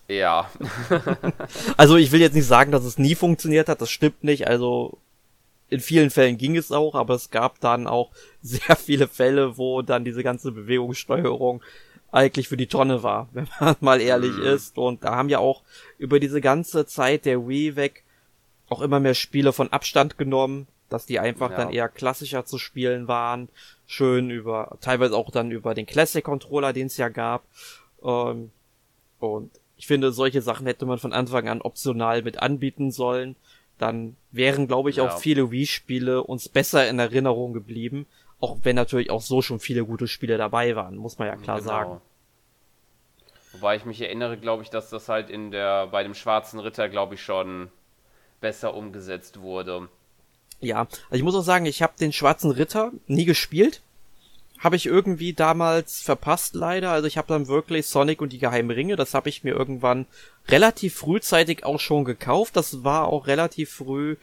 Speaker 1: Ja. <laughs>
Speaker 2: also ich will jetzt nicht sagen, dass es nie funktioniert hat, das stimmt nicht. Also in vielen Fällen ging es auch, aber es gab dann auch <laughs> sehr viele Fälle, wo dann diese ganze Bewegungssteuerung eigentlich für die Tonne war, <laughs> wenn man mal ehrlich mhm. ist. Und da haben ja auch über diese ganze Zeit der Wii weg auch immer mehr Spiele von Abstand genommen, dass die einfach ja. dann eher klassischer zu spielen waren. Schön über, teilweise auch dann über den Classic Controller, den es ja gab. Ähm, und ich finde, solche Sachen hätte man von Anfang an optional mit anbieten sollen dann wären, glaube ich, ja. auch viele Wii-Spiele uns besser in Erinnerung geblieben. Auch wenn natürlich auch so schon viele gute Spiele dabei waren, muss man ja klar genau. sagen.
Speaker 1: Wobei ich mich erinnere, glaube ich, dass das halt in der, bei dem Schwarzen Ritter, glaube ich, schon besser umgesetzt wurde.
Speaker 2: Ja, also ich muss auch sagen, ich habe den Schwarzen Ritter nie gespielt habe ich irgendwie damals verpasst leider. Also ich habe dann wirklich Sonic und die geheimen Ringe, das habe ich mir irgendwann relativ frühzeitig auch schon gekauft. Das war auch relativ früh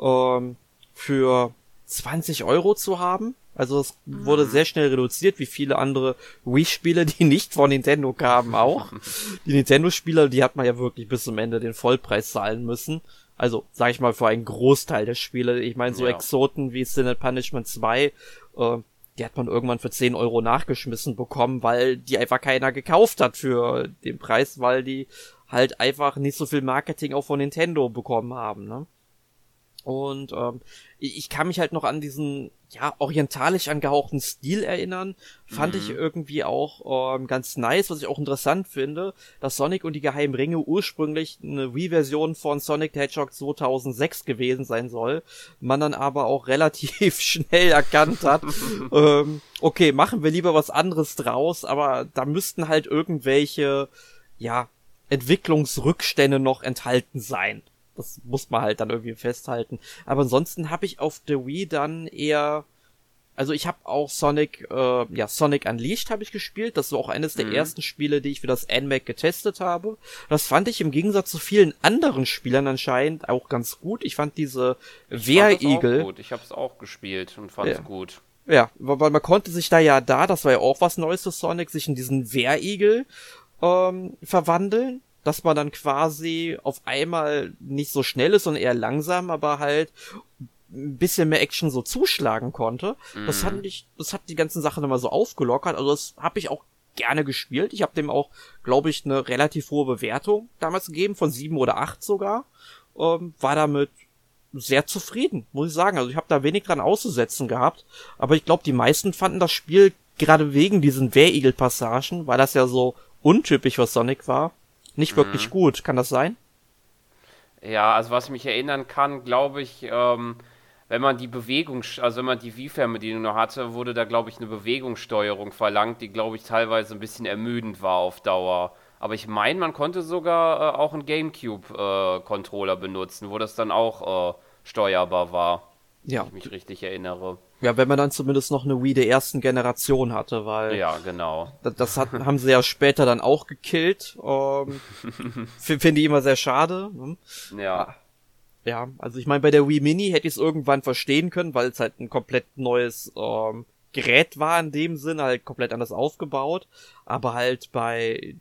Speaker 2: ähm, für 20 Euro zu haben. Also es wurde mhm. sehr schnell reduziert, wie viele andere Wii-Spiele, die nicht von Nintendo kamen, auch. <laughs> Die Nintendo-Spiele, die hat man ja wirklich bis zum Ende den Vollpreis zahlen müssen. Also, sag ich mal, für einen Großteil der Spiele. Ich meine, so ja. Exoten wie Sin Punishment 2, äh, die hat man irgendwann für 10 Euro nachgeschmissen bekommen, weil die einfach keiner gekauft hat für den Preis, weil die halt einfach nicht so viel Marketing auch von Nintendo bekommen haben, ne? Und ähm, ich kann mich halt noch an diesen ja orientalisch angehauchten Stil erinnern. Fand mhm. ich irgendwie auch ähm, ganz nice, was ich auch interessant finde, dass Sonic und die geheimen Ringe ursprünglich eine Wii-Version von Sonic the Hedgehog 2006 gewesen sein soll. Man dann aber auch <laughs> relativ schnell erkannt hat, <laughs> ähm, okay, machen wir lieber was anderes draus, aber da müssten halt irgendwelche ja Entwicklungsrückstände noch enthalten sein das muss man halt dann irgendwie festhalten. Aber ansonsten habe ich auf der Wii dann eher also ich habe auch Sonic, äh, ja, Sonic Unleashed habe ich gespielt. Das war auch eines der mhm. ersten Spiele, die ich für das NMAC getestet habe. Das fand ich im Gegensatz zu vielen anderen Spielern anscheinend auch ganz gut. Ich fand diese Wehrigel.
Speaker 1: Ich habe es auch gespielt und fand es ja. gut.
Speaker 2: Ja, weil man konnte sich da ja da, das war ja auch was Neues für Sonic, sich in diesen Wehrigel ähm, verwandeln dass man dann quasi auf einmal nicht so schnell ist, sondern eher langsam, aber halt ein bisschen mehr Action so zuschlagen konnte. Mhm. Das hat ich, das hat die ganzen Sachen immer so aufgelockert. Also das habe ich auch gerne gespielt. Ich habe dem auch, glaube ich, eine relativ hohe Bewertung damals gegeben, von sieben oder acht sogar. Ähm, war damit sehr zufrieden, muss ich sagen. Also ich habe da wenig dran auszusetzen gehabt. Aber ich glaube, die meisten fanden das Spiel gerade wegen diesen Wehrigel-Passagen, weil das ja so untypisch für Sonic war, nicht wirklich
Speaker 1: Mhm.
Speaker 2: gut. Kann das sein?
Speaker 1: Ja, also was ich mich erinnern kann, glaube ich, ähm, wenn man die Bewegung, also wenn man die Wii-Fernbedienung noch hatte, wurde da, glaube ich, eine Bewegungssteuerung verlangt, die, glaube ich, teilweise ein bisschen ermüdend war auf Dauer. Aber ich meine, man konnte sogar äh, auch einen GameCube-Controller benutzen, wo das dann auch äh, steuerbar war,
Speaker 2: Ja.
Speaker 1: wenn ich mich richtig erinnere.
Speaker 2: Ja, wenn man dann zumindest noch eine Wii der ersten Generation hatte, weil
Speaker 1: Ja, genau.
Speaker 2: das, das hat, haben sie ja später dann auch gekillt. Ähm, <laughs> Finde ich immer sehr schade. ne?
Speaker 1: Ja,
Speaker 2: Ja, also ich meine, bei der Wii Mini hätte ich es irgendwann verstehen können, weil es halt ein komplett neues ähm, Gerät war in dem Sinne, halt komplett anders aufgebaut. Aber halt bei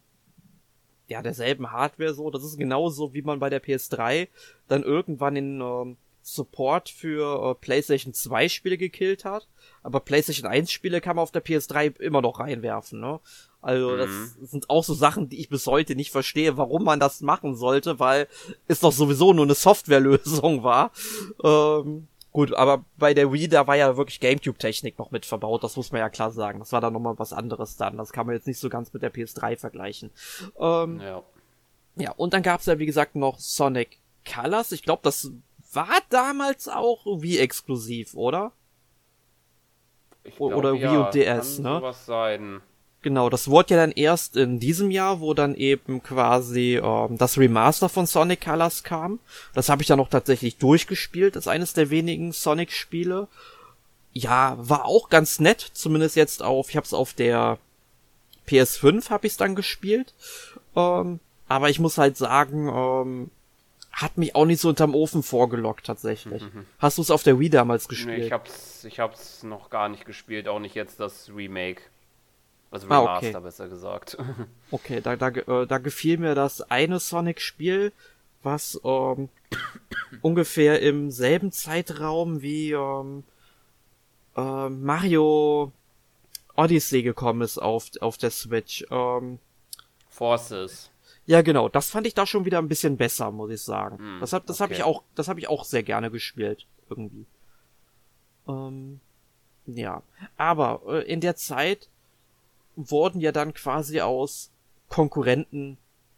Speaker 2: ja derselben Hardware so, das ist genauso wie man bei der PS3 dann irgendwann den ähm, Support für äh, PlayStation 2 Spiele gekillt hat. Aber PlayStation 1 Spiele kann man auf der PS3 immer noch reinwerfen, ne? Also das
Speaker 1: Mhm.
Speaker 2: sind auch so Sachen, die ich bis heute nicht verstehe, warum man das machen sollte, weil es doch sowieso nur eine Softwarelösung war. Ähm, gut, aber bei der Wii, da war ja wirklich Gamecube-Technik noch mit verbaut, das muss man ja klar sagen. Das war dann nochmal was anderes dann. Das kann man jetzt nicht so ganz mit der PS3 vergleichen. Ähm,
Speaker 1: ja.
Speaker 2: ja, und dann gab's ja, wie gesagt, noch Sonic Colors. Ich glaube, das war damals auch Wii-exklusiv, oder?
Speaker 1: Ich
Speaker 2: O-
Speaker 1: glaub,
Speaker 2: oder
Speaker 1: ja,
Speaker 2: Wii und DS,
Speaker 1: kann
Speaker 2: ne?
Speaker 1: sowas sein.
Speaker 2: Genau, das wurde ja dann erst in diesem Jahr, wo dann eben quasi ähm, das Remaster von Sonic Colors kam. Das habe ich dann noch tatsächlich durchgespielt, als eines der wenigen Sonic-Spiele. Ja, war auch ganz nett, zumindest jetzt auf, ich habe es auf der PS5 habe ich es dann gespielt. Ähm, aber ich muss halt sagen, ähm, hat mich auch nicht so unterm Ofen vorgelockt tatsächlich. Hast du es auf der Wii damals gespielt?
Speaker 1: Nee, ich hab's, ich hab's noch gar nicht gespielt, auch nicht jetzt das Remake. Also
Speaker 2: Ah,
Speaker 1: Remaster,
Speaker 2: okay.
Speaker 1: besser gesagt. <laughs>
Speaker 2: Okay, da, da, äh, da gefiel mir das eine Sonic-Spiel, was ähm, <coughs> ungefähr im selben Zeitraum wie ähm, äh, Mario Odyssey gekommen ist auf, auf der Switch. Ähm,
Speaker 1: Forces.
Speaker 2: Ja, genau, das fand ich da schon wieder ein bisschen besser, muss ich sagen.
Speaker 1: Hm,
Speaker 2: das hab, das
Speaker 1: okay.
Speaker 2: ich auch, das habe ich auch sehr gerne gespielt, irgendwie. Ähm, ja, aber äh, in der Zeit wurden ja dann quasi aus Konkurrenten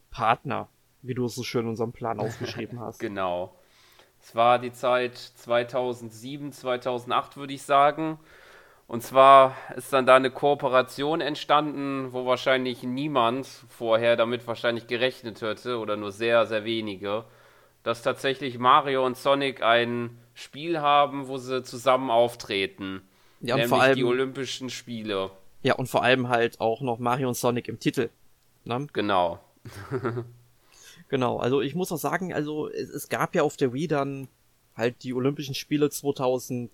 Speaker 2: Partner, wie du es so schön in unserem Plan aufgeschrieben <laughs> hast.
Speaker 1: Genau. Es war die Zeit 2007, 2008, würde ich sagen. Und zwar ist dann da eine Kooperation entstanden, wo wahrscheinlich niemand vorher damit wahrscheinlich gerechnet hätte oder nur sehr, sehr wenige, dass tatsächlich Mario und Sonic ein Spiel haben, wo sie zusammen auftreten.
Speaker 2: Ja, und
Speaker 1: nämlich
Speaker 2: vor allem,
Speaker 1: die Olympischen Spiele.
Speaker 2: ja, und vor allem halt auch noch Mario und Sonic im Titel. Ne?
Speaker 1: Genau. <laughs>
Speaker 2: Genau, also ich muss auch sagen, also es, es gab ja auf der Wii dann halt die Olympischen Spiele 2000.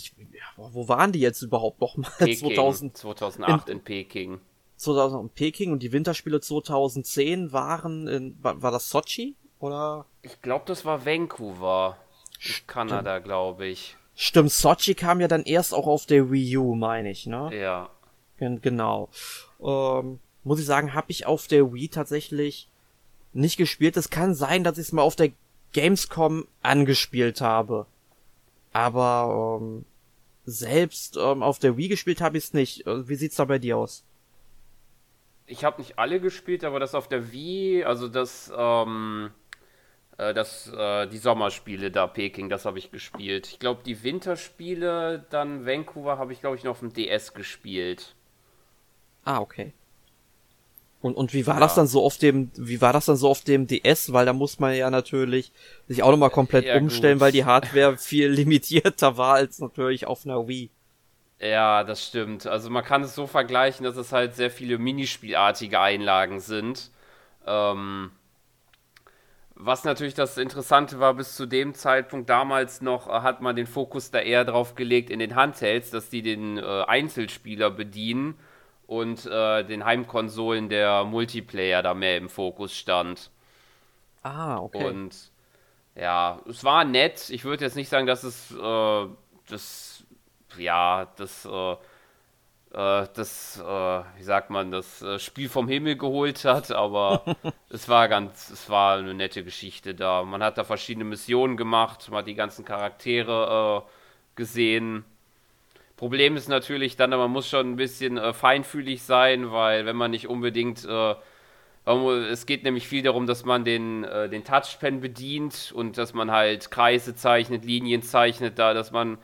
Speaker 2: Ich, ja, wo waren die jetzt überhaupt noch mal?
Speaker 1: Peking,
Speaker 2: 2000,
Speaker 1: 2008 in Peking.
Speaker 2: 2000 in Peking und die Winterspiele 2010 waren in, war, war das Sochi? Oder?
Speaker 1: Ich glaube, das war Vancouver. In Kanada, glaube ich.
Speaker 2: Stimmt, Sochi kam ja dann erst auch auf der Wii U, meine ich, ne?
Speaker 1: Ja.
Speaker 2: Gen- Genau. Ähm, muss ich sagen, habe ich auf der Wii tatsächlich nicht gespielt. Es kann sein, dass ich es mal auf der Gamescom angespielt habe. Aber ähm, selbst ähm, auf der Wii gespielt habe ich es nicht. Äh, Wie sieht's da bei dir aus?
Speaker 1: Ich habe nicht alle gespielt, aber das auf der Wii, also das, ähm, äh, das, äh, die Sommerspiele da, Peking, das habe ich gespielt. Ich glaube, die Winterspiele, dann Vancouver, habe ich, glaube ich, noch auf dem DS gespielt.
Speaker 2: Ah, okay. Und, und wie war
Speaker 1: Ja.
Speaker 2: das dann so auf dem, wie war das dann so auf dem DS? Weil da muss man ja natürlich sich auch nochmal komplett
Speaker 1: Ja,
Speaker 2: umstellen,
Speaker 1: gut.
Speaker 2: weil die <laughs> Hardware viel limitierter war als natürlich auf einer Wii.
Speaker 1: Ja, das stimmt. Also man kann es so vergleichen, dass es halt sehr viele Minispielartige Einlagen sind. Ähm, was natürlich das Interessante war, bis zu dem Zeitpunkt damals noch äh, hat man den Fokus da eher drauf gelegt in den Handhelds, dass die den äh, Einzelspieler bedienen und äh, den Heimkonsolen der Multiplayer da mehr im Fokus stand.
Speaker 2: Ah, okay.
Speaker 1: Und ja, es war nett. Ich würde jetzt nicht sagen, dass es äh, das, ja, das, äh, äh, das, äh, wie sagt man, das äh, Spiel vom Himmel geholt hat, aber <laughs> es war ganz, es war eine nette Geschichte da. Man hat da verschiedene Missionen gemacht, man hat die ganzen Charaktere äh, gesehen. Problem ist natürlich dann, man muss schon ein bisschen äh, feinfühlig sein, weil wenn man nicht unbedingt äh, es geht nämlich viel darum, dass man den, äh, den Touchpen bedient und dass man halt Kreise zeichnet, Linien zeichnet, da, dass man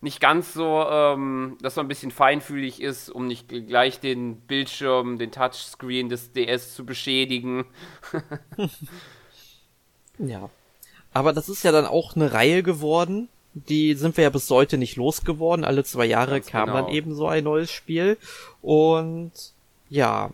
Speaker 1: nicht ganz so, ähm, dass man ein bisschen feinfühlig ist, um nicht gleich den Bildschirm, den Touchscreen des DS zu beschädigen. <laughs>
Speaker 2: ja. Aber das ist ja dann auch eine Reihe geworden. Die sind wir ja bis heute nicht losgeworden. Alle zwei Jahre Ganz kam genau. dann eben so ein neues Spiel. Und ja,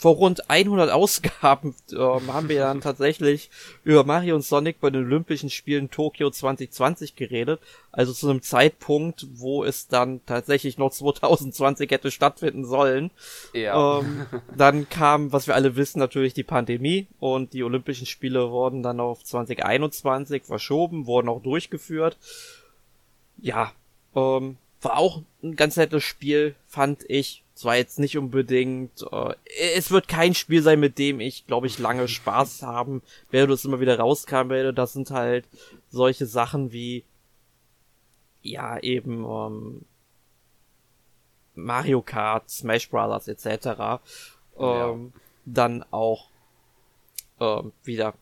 Speaker 2: vor rund 100 Ausgaben äh, haben wir dann tatsächlich über Mario und Sonic bei den Olympischen Spielen Tokio 2020 geredet. Also zu einem Zeitpunkt, wo es dann tatsächlich noch 2020 hätte stattfinden sollen. Ja. Ähm, dann kam, was wir alle wissen, natürlich die Pandemie und die Olympischen Spiele wurden dann auf 2021 verschoben, wurden auch durchgeführt. Ja, ähm, war auch ein ganz nettes Spiel, fand ich zwar jetzt nicht unbedingt, äh, es wird kein Spiel sein, mit dem ich, glaube ich, lange Spaß haben werde, es immer wieder rauskam werde. Das sind halt solche Sachen wie, ja, eben, ähm, Mario Kart, Smash Brothers etc. Ähm, ja. Dann auch ähm, wieder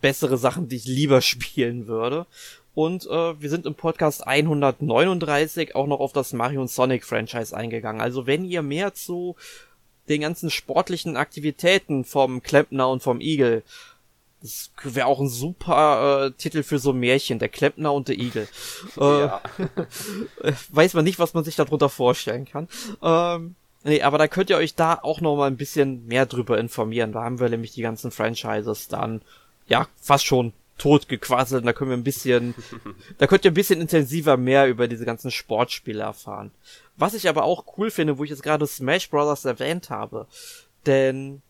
Speaker 2: bessere Sachen, die ich lieber <laughs> spielen würde. Und äh, wir sind im Podcast 139 auch noch auf das Mario und Sonic Franchise eingegangen. Also wenn ihr mehr zu den ganzen sportlichen Aktivitäten vom Klempner und vom Igel, das wäre auch ein super äh, Titel für so ein Märchen, der Klempner und der Igel. <laughs> Äh, <laughs> weiß man nicht, was man sich darunter vorstellen kann. Ähm, nee, aber da könnt ihr euch da auch noch mal ein bisschen mehr drüber informieren. Da haben wir nämlich die ganzen Franchises dann, ja, fast schon totgequasselt. Da können wir ein bisschen, <laughs> da könnt ihr ein bisschen intensiver mehr über diese ganzen Sportspiele erfahren. Was ich aber auch cool finde, wo ich jetzt gerade Smash Bros. erwähnt habe, denn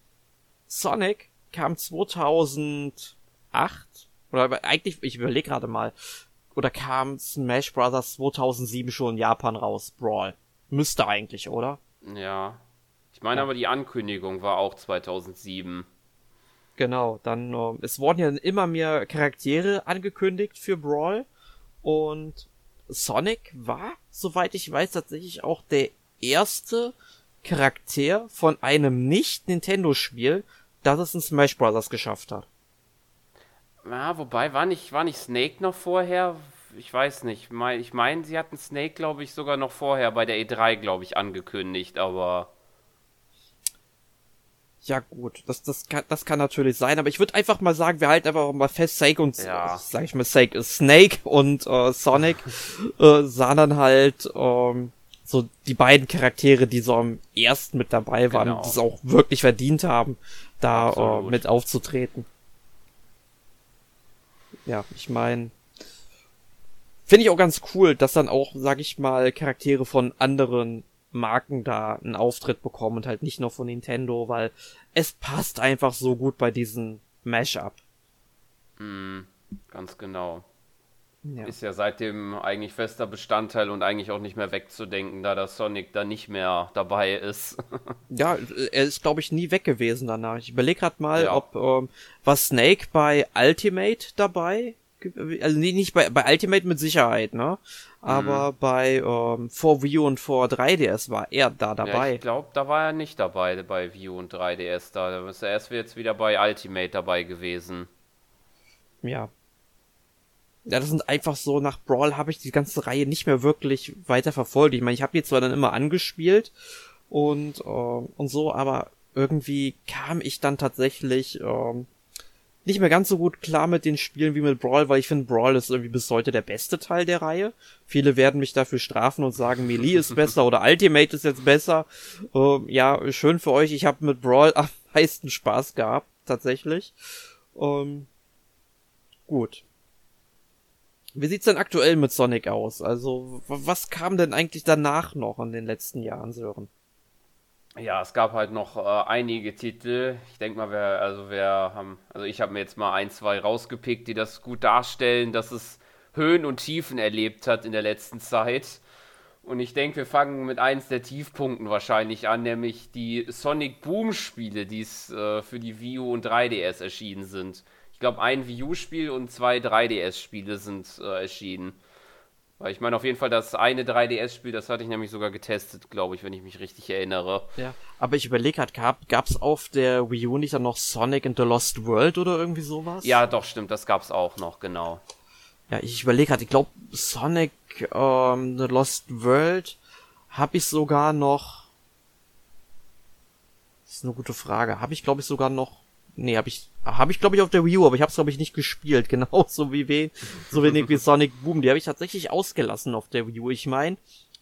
Speaker 2: Sonic kam 2008 oder eigentlich, ich überlege gerade mal, oder kam Smash Bros. 2007 schon in Japan raus, Brawl. Müsste eigentlich, oder?
Speaker 1: Ja. Ich meine ja. aber die Ankündigung war auch 2007.
Speaker 2: Genau, dann, äh, es wurden ja immer mehr Charaktere angekündigt für Brawl und Sonic war, soweit ich weiß, tatsächlich auch der erste Charakter von einem Nicht-Nintendo-Spiel, das es in Smash Bros. geschafft hat.
Speaker 1: Ja, wobei, war nicht, war nicht Snake noch vorher? Ich weiß nicht. Ich meine, sie hatten Snake, glaube ich, sogar noch vorher bei der E3, glaube ich, angekündigt, aber.
Speaker 2: Ja gut, das, das, kann, das kann natürlich sein, aber ich würde einfach mal sagen, wir halten einfach mal fest, Sake und, ja. sag ich mal, Sake, Snake und äh, Sonic <laughs> äh, sahen dann halt ähm, so die beiden Charaktere, die so am ersten mit dabei waren, genau. die es auch wirklich verdient haben, da äh, mit aufzutreten. Ja, ich meine, finde ich auch ganz cool, dass dann auch, sag ich mal, Charaktere von anderen Marken da einen Auftritt bekommen und halt nicht nur von Nintendo, weil es passt einfach so gut bei diesem Mashup.
Speaker 1: Mm, ganz genau. Ja. Ist ja seitdem eigentlich fester Bestandteil und eigentlich auch nicht mehr wegzudenken, da der Sonic da nicht mehr dabei ist. <laughs>
Speaker 2: ja, er ist, glaube ich, nie weg gewesen danach. Ich überlege gerade mal, ja. ob ähm, war Snake bei Ultimate dabei? Also nee, nicht bei, bei Ultimate mit Sicherheit, ne? aber mhm. bei ähm, vor Wii U und vor 3DS war er da dabei. Ja,
Speaker 1: ich glaube, da war er nicht dabei bei Wii U und 3DS. Da, da ist er erst jetzt wieder bei Ultimate dabei gewesen.
Speaker 2: Ja. Ja, das sind einfach so, nach Brawl habe ich die ganze Reihe nicht mehr wirklich weiter verfolgt. Ich meine, ich habe die zwar dann immer angespielt und, äh, und so, aber irgendwie kam ich dann tatsächlich ähm, nicht mehr ganz so gut klar mit den Spielen wie mit Brawl, weil ich finde, Brawl ist irgendwie bis heute der beste Teil der Reihe. Viele werden mich dafür strafen und sagen, Melee ist <laughs> besser oder Ultimate ist jetzt besser. Uh, ja, schön für euch. Ich habe mit Brawl <laughs> am meisten Spaß gehabt, tatsächlich. Um, gut. Wie sieht's denn aktuell mit Sonic aus? Also, was kam denn eigentlich danach noch in den letzten Jahren, Sören?
Speaker 1: Ja, es gab halt noch äh, einige Titel. Ich denke mal, wir, also wir haben, also ich habe mir jetzt mal ein, zwei rausgepickt, die das gut darstellen, dass es Höhen und Tiefen erlebt hat in der letzten Zeit. Und ich denke, wir fangen mit eins der Tiefpunkten wahrscheinlich an, nämlich die Sonic Boom Spiele, die äh, für die Wii U und 3DS erschienen sind. Ich glaube, ein Wii U-Spiel und zwei 3DS-Spiele sind äh, erschienen. Weil ich meine, auf jeden Fall das eine 3DS-Spiel, das hatte ich nämlich sogar getestet, glaube ich, wenn ich mich richtig erinnere.
Speaker 2: Ja, aber ich überlege gerade, gab, gab's auf der Wii U nicht dann noch Sonic and the Lost World oder irgendwie sowas?
Speaker 1: Ja, doch, stimmt, das gab's auch noch, genau.
Speaker 2: Ja, ich überlege gerade, ich glaube, Sonic ähm, the Lost World habe ich sogar noch. Das ist eine gute Frage. Habe ich, glaube ich, sogar noch. Nee, habe ich. Habe ich, glaube ich, auf der Wii U, aber ich habe es, glaube ich, nicht gespielt. <laughs> Genauso wie we so wenig wie Sonic Boom. Die habe ich tatsächlich ausgelassen auf der Wii U. Ich meine,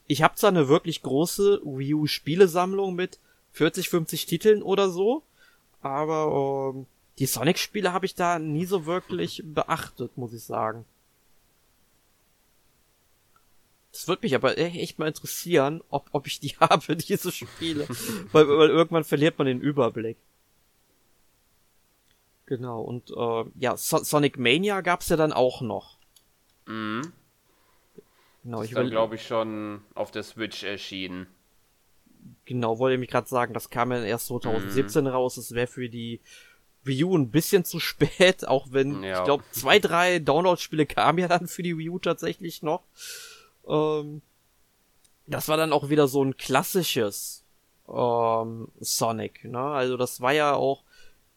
Speaker 2: ich habe zwar eine wirklich große Wii U Spielesammlung mit 40, 50 Titeln oder so, aber ähm, die Sonic-Spiele habe ich da nie so wirklich beachtet, muss ich sagen. Das würde mich aber e- echt mal interessieren, ob, ob ich die <laughs> habe, diese Spiele. weil, weil irgendwann verliert man den Überblick. Genau, und äh, ja, so Sonic Mania gab's ja dann auch noch.
Speaker 1: Mhm.
Speaker 2: Genau,
Speaker 1: Das
Speaker 2: ich
Speaker 1: ist dann,
Speaker 2: will,
Speaker 1: glaube ich, schon auf der Switch erschienen.
Speaker 2: genau, wollte ich mich gerade sagen, das kam ja erst 2017 raus, es wäre für die Wii U ein bisschen zu <laughs> spät, auch wenn,
Speaker 1: Ja.
Speaker 2: ich glaube, zwei, drei Download-Spiele kamen ja dann für die Wii U tatsächlich noch. Ähm, das war dann auch wieder so ein klassisches ähm, Sonic, ne? Also das war ja auch,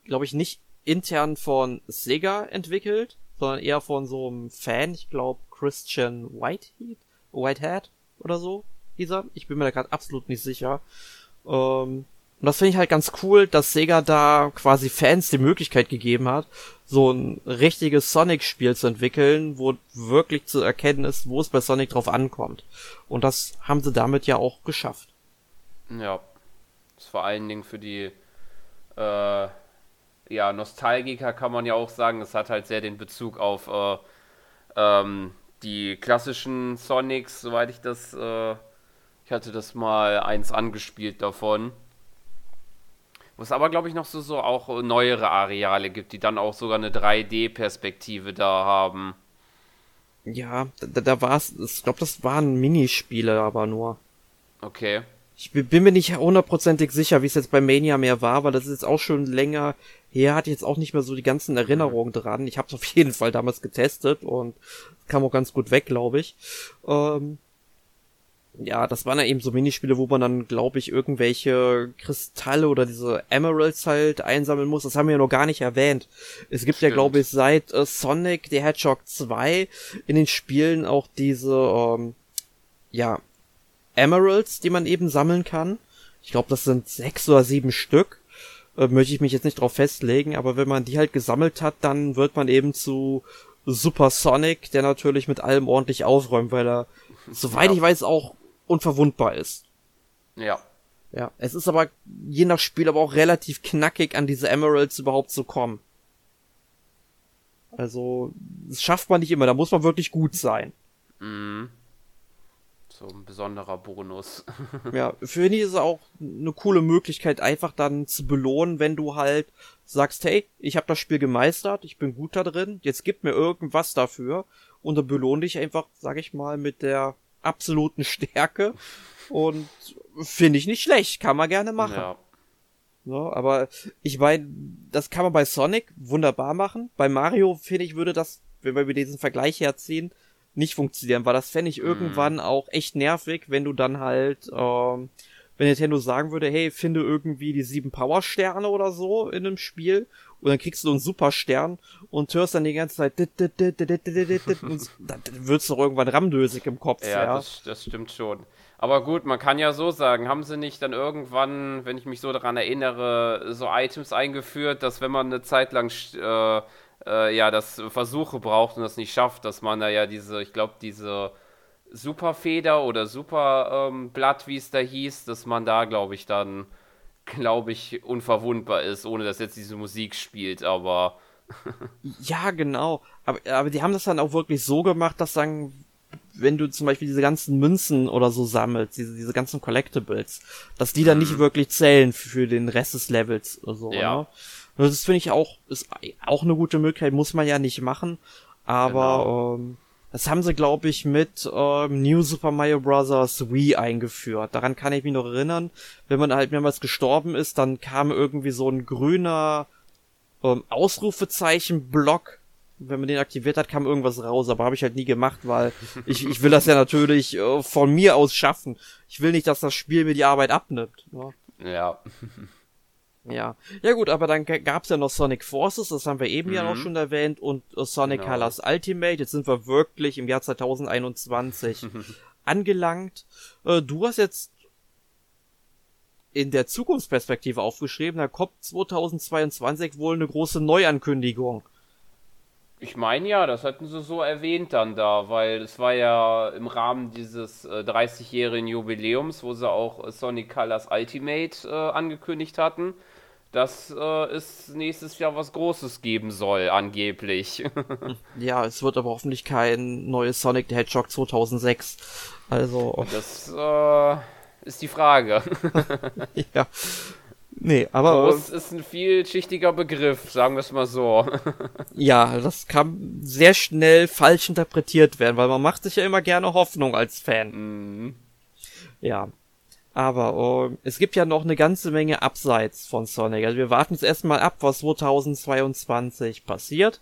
Speaker 2: glaube ich, nicht intern von Sega entwickelt, sondern eher von so einem Fan, ich glaube Christian Whitehead, Whitehead oder so, dieser. Ich bin mir da gerade absolut nicht sicher. Ähm, und das finde ich halt ganz cool, dass Sega da quasi Fans die Möglichkeit gegeben hat, so ein richtiges Sonic-Spiel zu entwickeln, wo wirklich zu erkennen ist, wo es bei Sonic drauf ankommt. Und das haben sie damit ja auch geschafft.
Speaker 1: Ja. Das ist vor allen Dingen für die äh, ja, Nostalgiker kann man ja auch sagen, es hat halt sehr den Bezug auf äh, ähm, die klassischen Sonics, soweit ich das, äh, ich hatte das mal eins angespielt davon. Wo es aber, glaube ich, noch so, so auch neuere Areale gibt, die dann auch sogar eine 3D-Perspektive da haben.
Speaker 2: Ja, da, da war es, ich glaube, das waren Minispiele aber nur.
Speaker 1: Okay.
Speaker 2: Ich bin mir nicht hundertprozentig sicher, wie es jetzt bei Mania mehr war, weil das ist jetzt auch schon länger her, hatte ich jetzt auch nicht mehr so die ganzen Erinnerungen dran. Ich habe es auf <laughs> jeden Fall damals getestet und kam auch ganz gut weg, glaube ich. Ähm, ja, das waren ja eben so Minispiele, wo man dann, glaube ich, irgendwelche Kristalle oder diese Emeralds halt einsammeln muss. Das haben wir ja noch gar nicht erwähnt. Es gibt ja,
Speaker 1: Stimmt.
Speaker 2: glaube ich, seit äh, Sonic the Hedgehog 2 in den Spielen auch diese, ähm, ja, Emeralds, die man eben sammeln kann. Ich glaube, das sind sechs oder sieben Stück. Äh, möchte ich mich jetzt nicht drauf festlegen, aber wenn man die halt gesammelt hat, dann wird man eben zu Super Sonic, der natürlich mit allem ordentlich aufräumt, weil er, soweit
Speaker 1: Ja.
Speaker 2: ich weiß, auch unverwundbar ist.
Speaker 1: Ja.
Speaker 2: Ja, es ist aber je nach Spiel aber auch relativ knackig an diese Emeralds überhaupt zu kommen. Also, das schafft man nicht immer, da muss man wirklich gut sein.
Speaker 1: Mhm. So ein besonderer Bonus. <laughs>
Speaker 2: Ja, für mich ist es auch eine coole Möglichkeit, einfach dann zu belohnen, wenn du halt sagst, hey, ich habe das Spiel gemeistert, ich bin gut da drin, jetzt gib mir irgendwas dafür und dann belohne dich einfach, sag ich mal, mit der absoluten Stärke und finde ich nicht schlecht, kann man gerne machen.
Speaker 1: Ja.
Speaker 2: Ja, aber ich meine, das kann man bei Sonic wunderbar machen. Bei Mario, finde ich, würde das, wenn wir diesen Vergleich herziehen, nicht funktionieren, weil das fände ich hm. irgendwann auch echt nervig, wenn du dann halt, ähm, wenn Nintendo sagen würde, hey, finde irgendwie die sieben Power-Sterne oder so in einem Spiel und dann kriegst du einen Superstern und hörst dann die ganze Zeit dit, dit, dit, dit, dit, dit, dit, und <laughs> dann wird's doch irgendwann ramdösig im Kopf.
Speaker 1: Ja,
Speaker 2: ja.
Speaker 1: Das, das stimmt schon. Aber gut, man kann ja so sagen, haben sie nicht dann irgendwann, wenn ich mich so daran erinnere, so Items eingeführt, dass wenn man eine Zeit lang äh, äh, ja das Versuche braucht und das nicht schafft, dass man da ja diese, ich glaube, diese Superfeder oder Superblatt, wie es da hieß, dass man da, glaube ich, dann, glaube ich, unverwundbar ist, ohne dass jetzt diese Musik spielt, aber <laughs>
Speaker 2: Ja, genau. Aber, aber die haben das dann auch wirklich so gemacht, dass dann, wenn du zum Beispiel diese ganzen Münzen oder so sammelst, diese, diese ganzen Collectibles, dass die dann nicht wirklich zählen für den Rest des Levels oder so.
Speaker 1: Ja.
Speaker 2: Ne? Und das finde ich auch, ist auch eine gute Möglichkeit, muss man ja nicht machen. Aber ähm, das haben sie, glaube ich, mit ähm, New Super Mario Bros. Wii eingeführt. Daran kann ich mich noch erinnern. Wenn man halt mehrmals gestorben ist, dann kam irgendwie so ein grüner ähm, Ausrufezeichen-Block wenn man den aktiviert hat, kam irgendwas raus, aber habe ich halt nie gemacht, weil <laughs> ich, ich will das ja natürlich äh, von mir aus schaffen. Ich will nicht, dass das Spiel mir die Arbeit abnimmt.
Speaker 1: Ne? Ja.
Speaker 2: Ja. Ja gut, aber dann gab's ja noch Sonic Forces, das haben wir eben mhm. ja noch schon erwähnt, und äh, Sonic genau. Colors Ultimate. Jetzt sind wir wirklich im Jahr 2021 <laughs> angelangt. Äh, du hast jetzt in der Zukunftsperspektive aufgeschrieben, da kommt 2022 wohl eine große Neuankündigung.
Speaker 1: Ich meine ja, das hatten sie so erwähnt dann da, weil es war ja im Rahmen dieses äh, 30-jährigen Jubiläums, wo sie auch äh, Sonic Colors Ultimate äh, angekündigt hatten, dass äh, es nächstes Jahr was Großes geben soll, angeblich. <laughs>
Speaker 2: ja, es wird aber hoffentlich kein neues Sonic the Hedgehog 2006. Also.
Speaker 1: Das äh, ist die Frage. <laughs> <laughs>
Speaker 2: ja. Nee, aber.
Speaker 1: Groß ist ein vielschichtiger Begriff, sagen wir es mal so.
Speaker 2: ja, das kann sehr schnell falsch interpretiert werden, weil man macht sich ja immer gerne Hoffnung als Fan. Mhm. Ja. Aber uh, es gibt ja noch eine ganze Menge abseits von Sonic. Also wir warten jetzt erstmal ab, was 2022 passiert.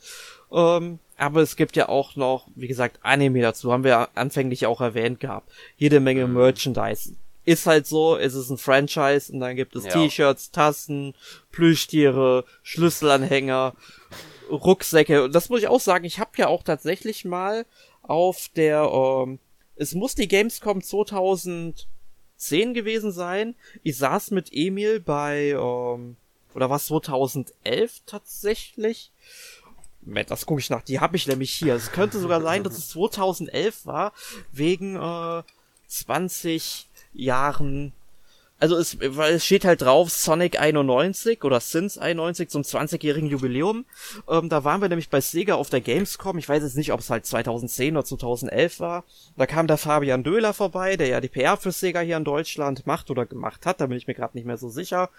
Speaker 2: Ähm, aber es gibt ja auch noch, wie gesagt, Anime dazu, haben wir anfänglich auch erwähnt gehabt. Jede Menge mhm. Merchandise ist halt so, es ist ein Franchise und dann gibt es ja. T-Shirts, Tassen, Plüschtiere, Schlüsselanhänger, Rucksäcke. Und das muss ich auch sagen, ich habe ja auch tatsächlich mal auf der, ähm, es muss die Gamescom 2010 gewesen sein. Ich saß mit Emil bei, ähm, oder was 2011 tatsächlich? Das gucke ich nach, die habe ich nämlich hier. Es könnte sogar sein, dass es 2011 war, wegen äh, 20 Jahren. Also es, weil es steht halt drauf Sonic 91 oder Sins 91 zum 20-jährigen Jubiläum. Ähm, da waren wir nämlich bei Sega auf der Gamescom. Ich weiß jetzt nicht, ob es halt 2010 oder 2011 war. Da kam der Fabian Döhler vorbei, der ja die PR für Sega hier in Deutschland macht oder gemacht hat. Da bin ich mir gerade nicht mehr so sicher.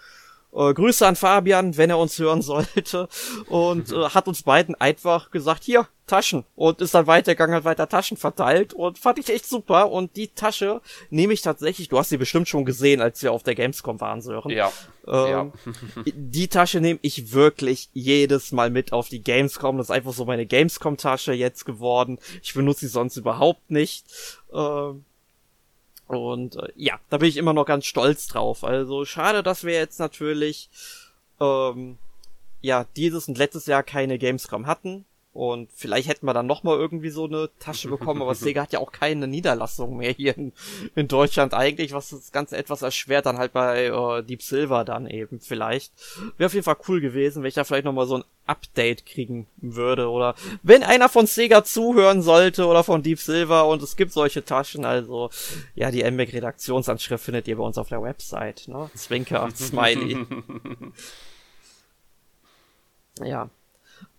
Speaker 2: Äh, Grüße an Fabian, wenn er uns hören sollte. Und <laughs> äh, hat uns beiden einfach gesagt, hier, Taschen. Und ist dann weitergegangen, hat weiter Taschen verteilt. Und fand ich echt super. Und die Tasche nehme ich tatsächlich, du hast sie bestimmt schon gesehen, als wir auf der Gamescom waren, Sören.
Speaker 1: Ja.
Speaker 2: Ähm, ja. <laughs> die Tasche nehme ich wirklich jedes Mal mit auf die Gamescom. Das ist einfach so meine Gamescom-Tasche jetzt geworden. Ich benutze sie sonst überhaupt nicht. Ähm, und äh, ja, da bin ich immer noch ganz stolz drauf. Also schade, dass wir jetzt natürlich ähm, ja dieses und letztes Jahr keine Gamescom hatten. Und vielleicht hätten wir dann nochmal irgendwie so eine Tasche bekommen, aber Sega hat ja auch keine Niederlassung mehr hier in, in, Deutschland eigentlich, was das Ganze etwas erschwert, dann halt bei äh, Deep Silver dann eben vielleicht. Wäre auf jeden Fall cool gewesen, wenn ich da vielleicht nochmal so ein Update kriegen würde. Oder wenn einer von Sega zuhören sollte oder von Deep Silver und es gibt solche Taschen, also ja, die MBAC Redaktionsanschrift findet ihr bei uns auf der Website, ne? Zwinker, Smiley. <laughs> ja.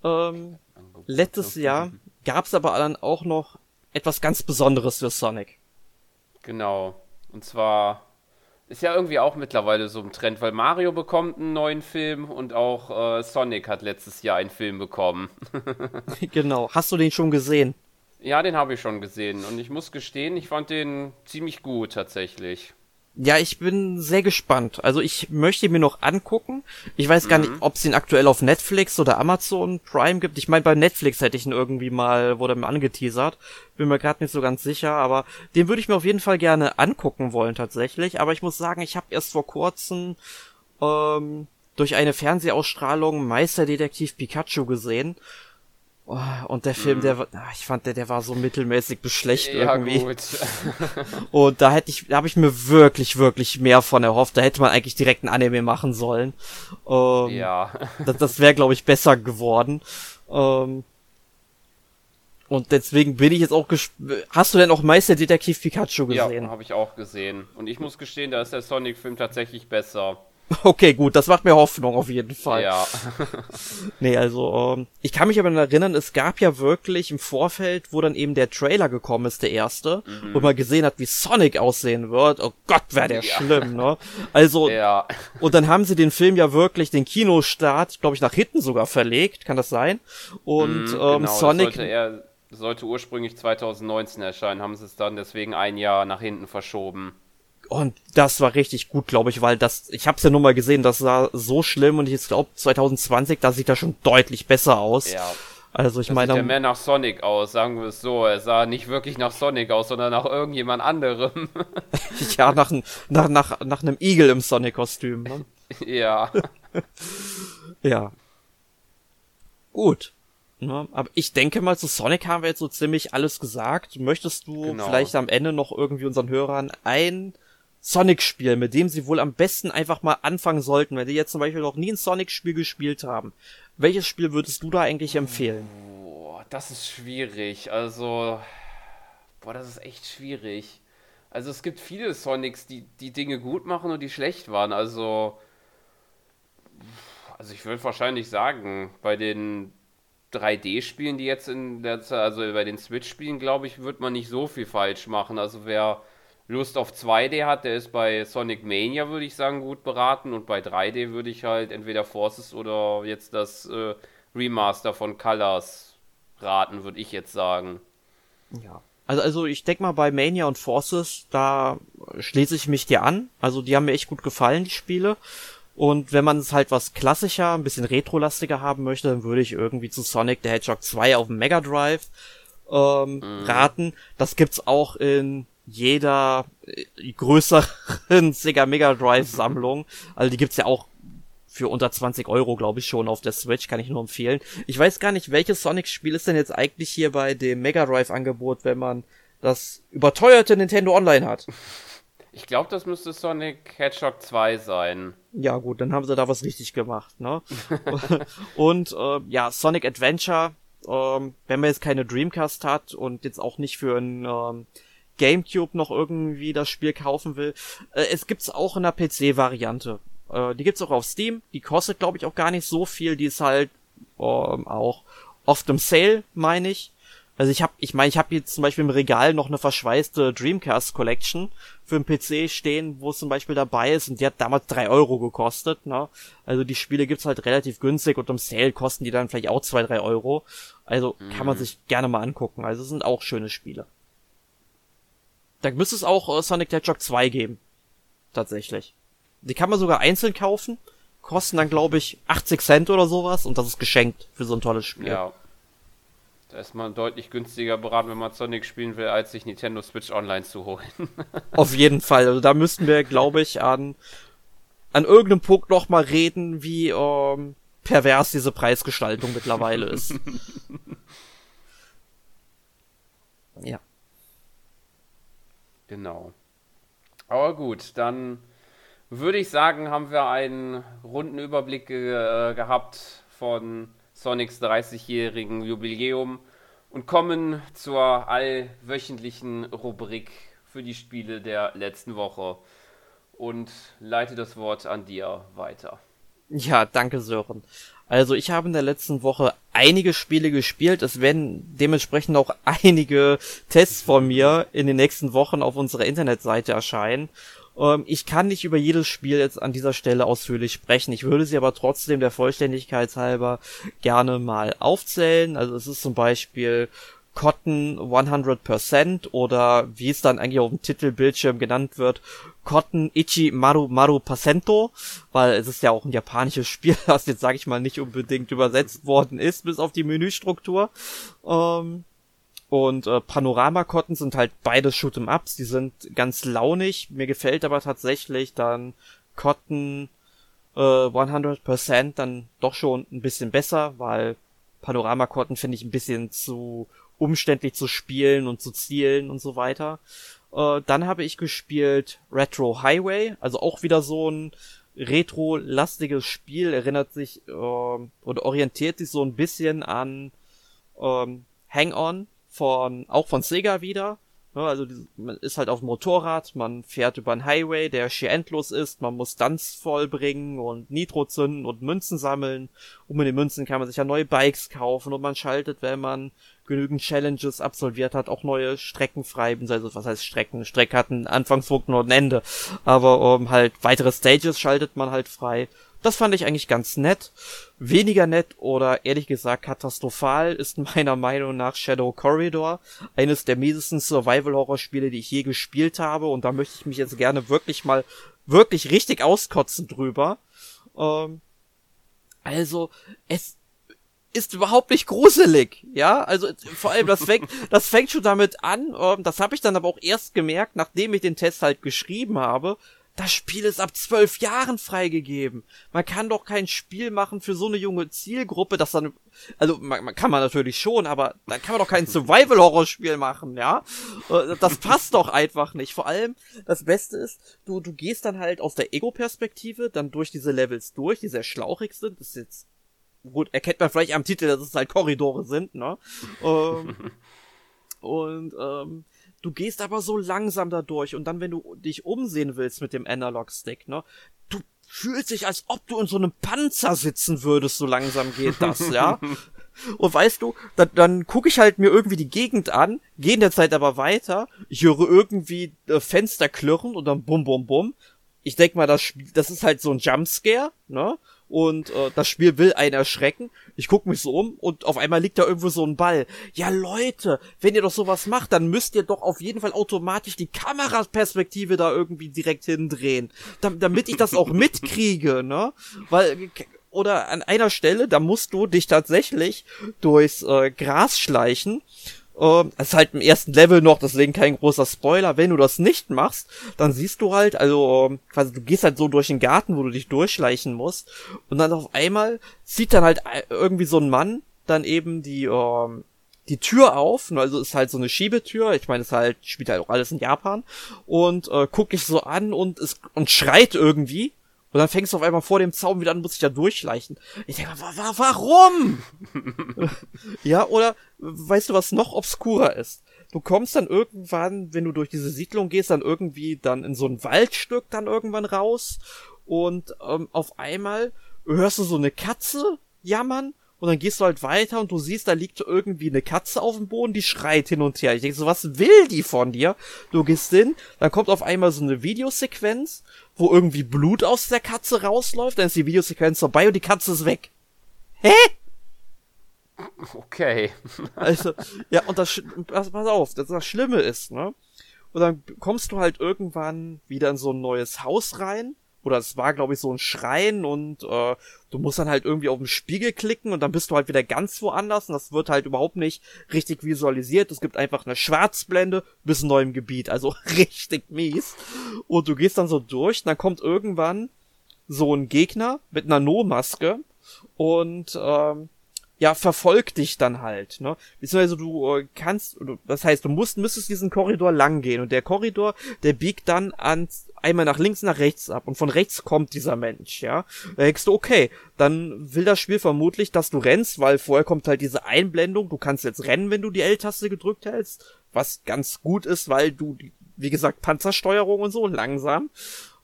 Speaker 2: Ähm, Letztes Jahr gab es aber dann auch noch etwas ganz Besonderes für Sonic.
Speaker 1: Genau. Und zwar ist ja irgendwie auch mittlerweile so ein Trend, weil Mario bekommt einen neuen Film und auch äh, Sonic hat letztes Jahr einen Film bekommen. <laughs> <laughs>
Speaker 2: genau. Hast du den schon gesehen?
Speaker 1: Ja, den habe ich schon gesehen und ich muss gestehen, ich fand den ziemlich gut tatsächlich.
Speaker 2: Ja, ich bin sehr gespannt. Also ich möchte mir noch angucken. Ich weiß gar mhm. nicht, ob es ihn aktuell auf Netflix oder Amazon Prime gibt. Ich meine, bei Netflix hätte ich ihn irgendwie mal, wurde mir angeteasert. Bin mir gerade nicht so ganz sicher, aber den würde ich mir auf jeden Fall gerne angucken wollen tatsächlich. Aber ich muss sagen, ich habe erst vor kurzem ähm, durch eine Fernsehausstrahlung Meisterdetektiv Pikachu gesehen Oh, und der Film, mm. der war, ah, ich fand, der, der war so mittelmäßig beschlecht ja, irgendwie. Gut. <laughs> und da hätte ich, da habe ich mir wirklich, wirklich mehr von erhofft. Da hätte man eigentlich direkt ein Anime machen sollen. Ähm, ja. das das wäre, glaube ich, besser geworden. Ähm, und deswegen bin ich jetzt auch gespannt. Hast du denn auch Meisterdetektiv Pikachu gesehen?
Speaker 1: Ja, habe ich auch gesehen. Und ich muss gestehen, da ist der Sonic-Film tatsächlich besser. <laughs>
Speaker 2: Okay, gut, das macht mir Hoffnung auf jeden Fall. Ja. <laughs> nee, also, ähm, ich kann mich aber erinnern, es gab ja wirklich im Vorfeld, wo dann eben der Trailer gekommen ist, der erste, mhm. wo man gesehen hat, wie Sonic aussehen wird. Oh Gott, wäre der ja. schlimm, ne? Also, <laughs> ja. und dann haben sie den Film ja wirklich, den Kinostart, glaube ich, nach hinten sogar verlegt, kann das sein? Und mhm, ähm, genau, Sonic.
Speaker 1: sollte, er, sollte ursprünglich 2019 erscheinen, haben sie es dann deswegen ein Jahr nach hinten verschoben.
Speaker 2: Und das war richtig gut, glaube ich, weil das, ich habe es ja nur mal gesehen, das sah so schlimm und ich glaube 2020, da sieht das schon deutlich besser aus. Ja. Also ich
Speaker 1: das
Speaker 2: meine.
Speaker 1: Sieht ja mehr nach Sonic aus, sagen wir es so. Er sah nicht wirklich nach Sonic aus, sondern nach irgendjemand anderem. <laughs>
Speaker 2: ja, nach, nach, nach, nach einem Igel im Sonic-Kostüm. Ne? <laughs>
Speaker 1: ja. <laughs>
Speaker 2: ja. Gut. Ja, aber ich denke mal, zu Sonic haben wir jetzt so ziemlich alles gesagt. Möchtest du genau. vielleicht am Ende noch irgendwie unseren Hörern ein Sonic-Spiel, mit dem sie wohl am besten einfach mal anfangen sollten, wenn sie jetzt zum Beispiel noch nie ein Sonic-Spiel gespielt haben? Welches Spiel würdest du da eigentlich empfehlen?
Speaker 1: Boah, das ist schwierig. Also, boah, das ist echt schwierig. Also es gibt viele Sonics, die die Dinge gut machen und die schlecht waren. Also, also ich würde wahrscheinlich sagen, bei den 3D-Spielen, die jetzt in der Zeit, also bei den Switch-Spielen, glaube ich, wird man nicht so viel falsch machen. Also wer Lust auf 2D hat, der ist bei Sonic Mania, würde ich sagen, gut beraten. Und bei 3D würde ich halt entweder Forces oder jetzt das äh, Remaster von Colors raten, würde ich jetzt sagen.
Speaker 2: Ja. Also, also ich denke mal bei Mania und Forces, da schließe ich mich dir an. Also die haben mir echt gut gefallen, die Spiele. Und wenn man es halt was klassischer, ein bisschen retrolastiger haben möchte, dann würde ich irgendwie zu Sonic the Hedgehog 2 auf dem Mega Drive ähm, mm. raten. Das gibt's auch in jeder äh, größeren <laughs> Sega Mega Drive Sammlung. Also die gibt's ja auch für unter 20 Euro, glaube ich, schon auf der Switch, kann ich nur empfehlen. Ich weiß gar nicht, welches Sonic-Spiel ist denn jetzt eigentlich hier bei dem Mega Drive-Angebot, wenn man das überteuerte Nintendo Online hat.
Speaker 1: Ich glaube, das müsste Sonic Hedgehog 2 sein.
Speaker 2: Ja, gut, dann haben sie da was richtig gemacht, ne? <laughs> und äh, ja, Sonic Adventure, ähm, wenn man jetzt keine Dreamcast hat und jetzt auch nicht für ein ähm, GameCube noch irgendwie das Spiel kaufen will, äh, es gibt's auch in der PC-Variante. Äh, die gibt's auch auf Steam. Die kostet, glaube ich, auch gar nicht so viel. Die ist halt ähm, auch oft im Sale, meine ich. Also ich habe, ich meine, ich habe jetzt zum Beispiel im Regal noch eine verschweißte Dreamcast Collection für den PC stehen, wo es zum Beispiel dabei ist und die hat damals drei Euro gekostet. Ne? Also die Spiele gibt's halt relativ günstig und im Sale kosten die dann vielleicht auch zwei drei Euro. Also mhm. kann man mhm. sich gerne mal angucken. Also es sind auch schöne Spiele. Da müsste es auch äh, Sonic the Hedgehog 2 geben. Tatsächlich. Die kann man sogar einzeln kaufen. Kosten dann, glaube ich, 80 Cent oder sowas und das ist geschenkt für so ein tolles Spiel.
Speaker 1: Ja, da ist man deutlich günstiger beraten, wenn man Sonic spielen will, als sich Nintendo Switch Online zu holen. <laughs>
Speaker 2: Auf jeden Fall. Also da müssten wir, glaube ich, an, an irgendeinem Punkt noch mal reden, wie ähm, pervers diese Preisgestaltung mittlerweile ist. <laughs> ja.
Speaker 1: Genau. Aber gut, dann würde ich sagen, haben wir einen runden Überblick äh, gehabt von Sonics 30-jährigen Jubiläum und kommen zur allwöchentlichen Rubrik für die Spiele der letzten Woche und leite das Wort an dir weiter.
Speaker 2: Ja, danke Sören. Also ich habe in der letzten Woche einige Spiele gespielt. Es werden dementsprechend auch <laughs> einige Tests von mir in den nächsten Wochen auf unserer Internetseite erscheinen. Ähm, ich kann nicht über jedes Spiel jetzt an dieser Stelle ausführlich sprechen. Ich würde sie aber trotzdem der Vollständigkeit halber gerne mal aufzählen. Also es ist zum Beispiel Cotton 100% oder wie es dann eigentlich auf dem Titelbildschirm genannt wird, Cotton Ichi Maru Maru Pasento, weil es ist ja auch ein japanisches <laughs> Spiel, das jetzt sage ich mal nicht unbedingt übersetzt worden ist, bis auf die Menüstruktur. Ähm, und äh, Panorama-Kotten sind halt beide Shoot'em-Ups, die sind ganz launig. Mir gefällt aber tatsächlich dann Cotton äh, 100% dann doch schon ein bisschen besser, weil Panorama-Kotten finde ich ein bisschen zu umständlich zu spielen und zu zielen und so weiter. Äh, dann habe ich gespielt Retro Highway, also auch wieder so ein retro-lastiges Spiel, erinnert sich äh, oder orientiert sich so ein bisschen an ähm, Hang-On, von, auch von Sega wieder. Ne, also man ist halt auf dem Motorrad, man fährt über einen Highway, der schier endlos ist, man muss Stunts vollbringen und Nitro zünden und Münzen sammeln. Und mit den Münzen kann man sich ja neue Bikes kaufen und man schaltet, wenn man genügend Challenges absolviert hat, auch neue Strecken frei. Also was heißt Strecken? Strecke hat einen Anfangspunkt und ein Ende. Aber um, halt weitere Stages schaltet man halt frei. Das fand ich eigentlich ganz nett. Weniger nett oder ehrlich gesagt katastrophal ist <laughs> meiner Meinung nach Shadow Corridor. Eines der miesesten Survival-Horror-Spiele, die ich je gespielt habe. Und da möchte ich mich jetzt gerne wirklich mal, wirklich richtig auskotzen drüber. Ähm, also, es, ist überhaupt nicht gruselig, ja, also vor allem das fängt, <laughs> das fängt schon damit an, ähm, das habe ich dann aber auch erst gemerkt, nachdem ich den Test halt geschrieben habe, das Spiel ist ab zwölf Jahren freigegeben. Man kann doch kein Spiel machen für so eine junge Zielgruppe, das dann, also man, man kann man natürlich schon, aber dann kann man doch kein Survival-Horror-Spiel machen, ja? Äh, das passt doch einfach nicht. Vor allem, das Beste ist, du, du gehst dann halt aus der Ego-Perspektive dann durch diese Levels durch, die sehr schlauchig sind. Das ist jetzt, gut, erkennt man vielleicht am Titel, dass es halt Korridore sind, ne? ähm, <laughs> und, ähm, Du gehst aber so langsam da durch und dann, wenn du dich umsehen willst mit dem Analog-Stick, ne, du fühlst dich, als ob du in so einem Panzer sitzen würdest, so langsam geht das, ja. <laughs> Und weißt du, dann, dann gucke ich halt mir irgendwie die Gegend an, gehe in der Zeit aber weiter, ich höre irgendwie äh, Fenster klirren und dann bum bum bum. Ich denk mal, das, das ist halt so ein Jumpscare, ne? Und äh, das Spiel will einen erschrecken. Ich guck mich so um und auf einmal liegt da irgendwo so ein Ball. Ja, Leute, wenn ihr doch sowas macht, dann müsst ihr doch auf jeden Fall automatisch die Kameraperspektive da irgendwie direkt hindrehen, damit ich das auch <laughs> mitkriege, ne? Weil oder an einer Stelle, da musst du dich tatsächlich durchs äh, Gras schleichen ähm, es ist halt im ersten Level noch, deswegen kein großer Spoiler. Wenn du das nicht machst, dann siehst du halt, also ähm, quasi du gehst halt so durch den Garten, wo du dich durchschleichen musst. Und dann auf einmal sieht dann halt äh, irgendwie so ein Mann dann eben die, ähm, die Tür auf, also ist halt so eine Schiebetür, ich meine, es halt, spielt halt auch alles in Japan, und äh, guck ich so an und es und schreit irgendwie und dann fängst du auf einmal vor dem Zaun wieder an, muss ich da durchschleichen. Ich denke, wa wa warum? <laughs> ja, oder weißt du, was noch obskurer ist? Du kommst dann irgendwann, wenn du durch diese Siedlung gehst, dann irgendwie dann in so ein Waldstück dann irgendwann raus und ähm, auf einmal hörst du so eine Katze jammern und dann gehst du halt weiter und du siehst, da liegt irgendwie eine Katze auf dem Boden, die schreit hin und her. Ich denke so, was will die von dir? Du gehst hin, dann kommt auf einmal so eine Videosequenz, wo irgendwie Blut aus der Katze rausläuft, dann ist die Videosequenz vorbei und die Katze ist weg. Hä?
Speaker 1: Okay. <laughs>
Speaker 2: also, ja, und das, pass, pass auf, das, das Schlimme ist, ne? Und dann kommst du halt irgendwann wieder in so ein neues Haus rein oder es war, glaube ich, so ein Schrein und äh, du musst dann halt irgendwie auf den Spiegel klicken und dann bist du halt wieder ganz woanders und das wird halt überhaupt nicht richtig visualisiert. Es gibt einfach eine Schwarzblende bis in neuem Gebiet, also <laughs> richtig mies. Und du gehst dann so durch und dann kommt irgendwann so ein Gegner mit einer No-Maske und ähm, ja, verfolgt dich dann halt, ne? Beziehungsweise du äh, kannst, das heißt, du musst, müsstest diesen Korridor lang gehen und der Korridor, der biegt dann an, einmal nach links, nach rechts ab und von rechts kommt dieser Mensch, ja? Da denkst du, okay, dann will das Spiel vermutlich, dass du rennst, weil vorher kommt halt diese Einblendung, du kannst jetzt rennen, wenn du die L-Taste gedrückt hältst, was ganz gut ist, weil du, wie gesagt, Panzersteuerung und so, langsam.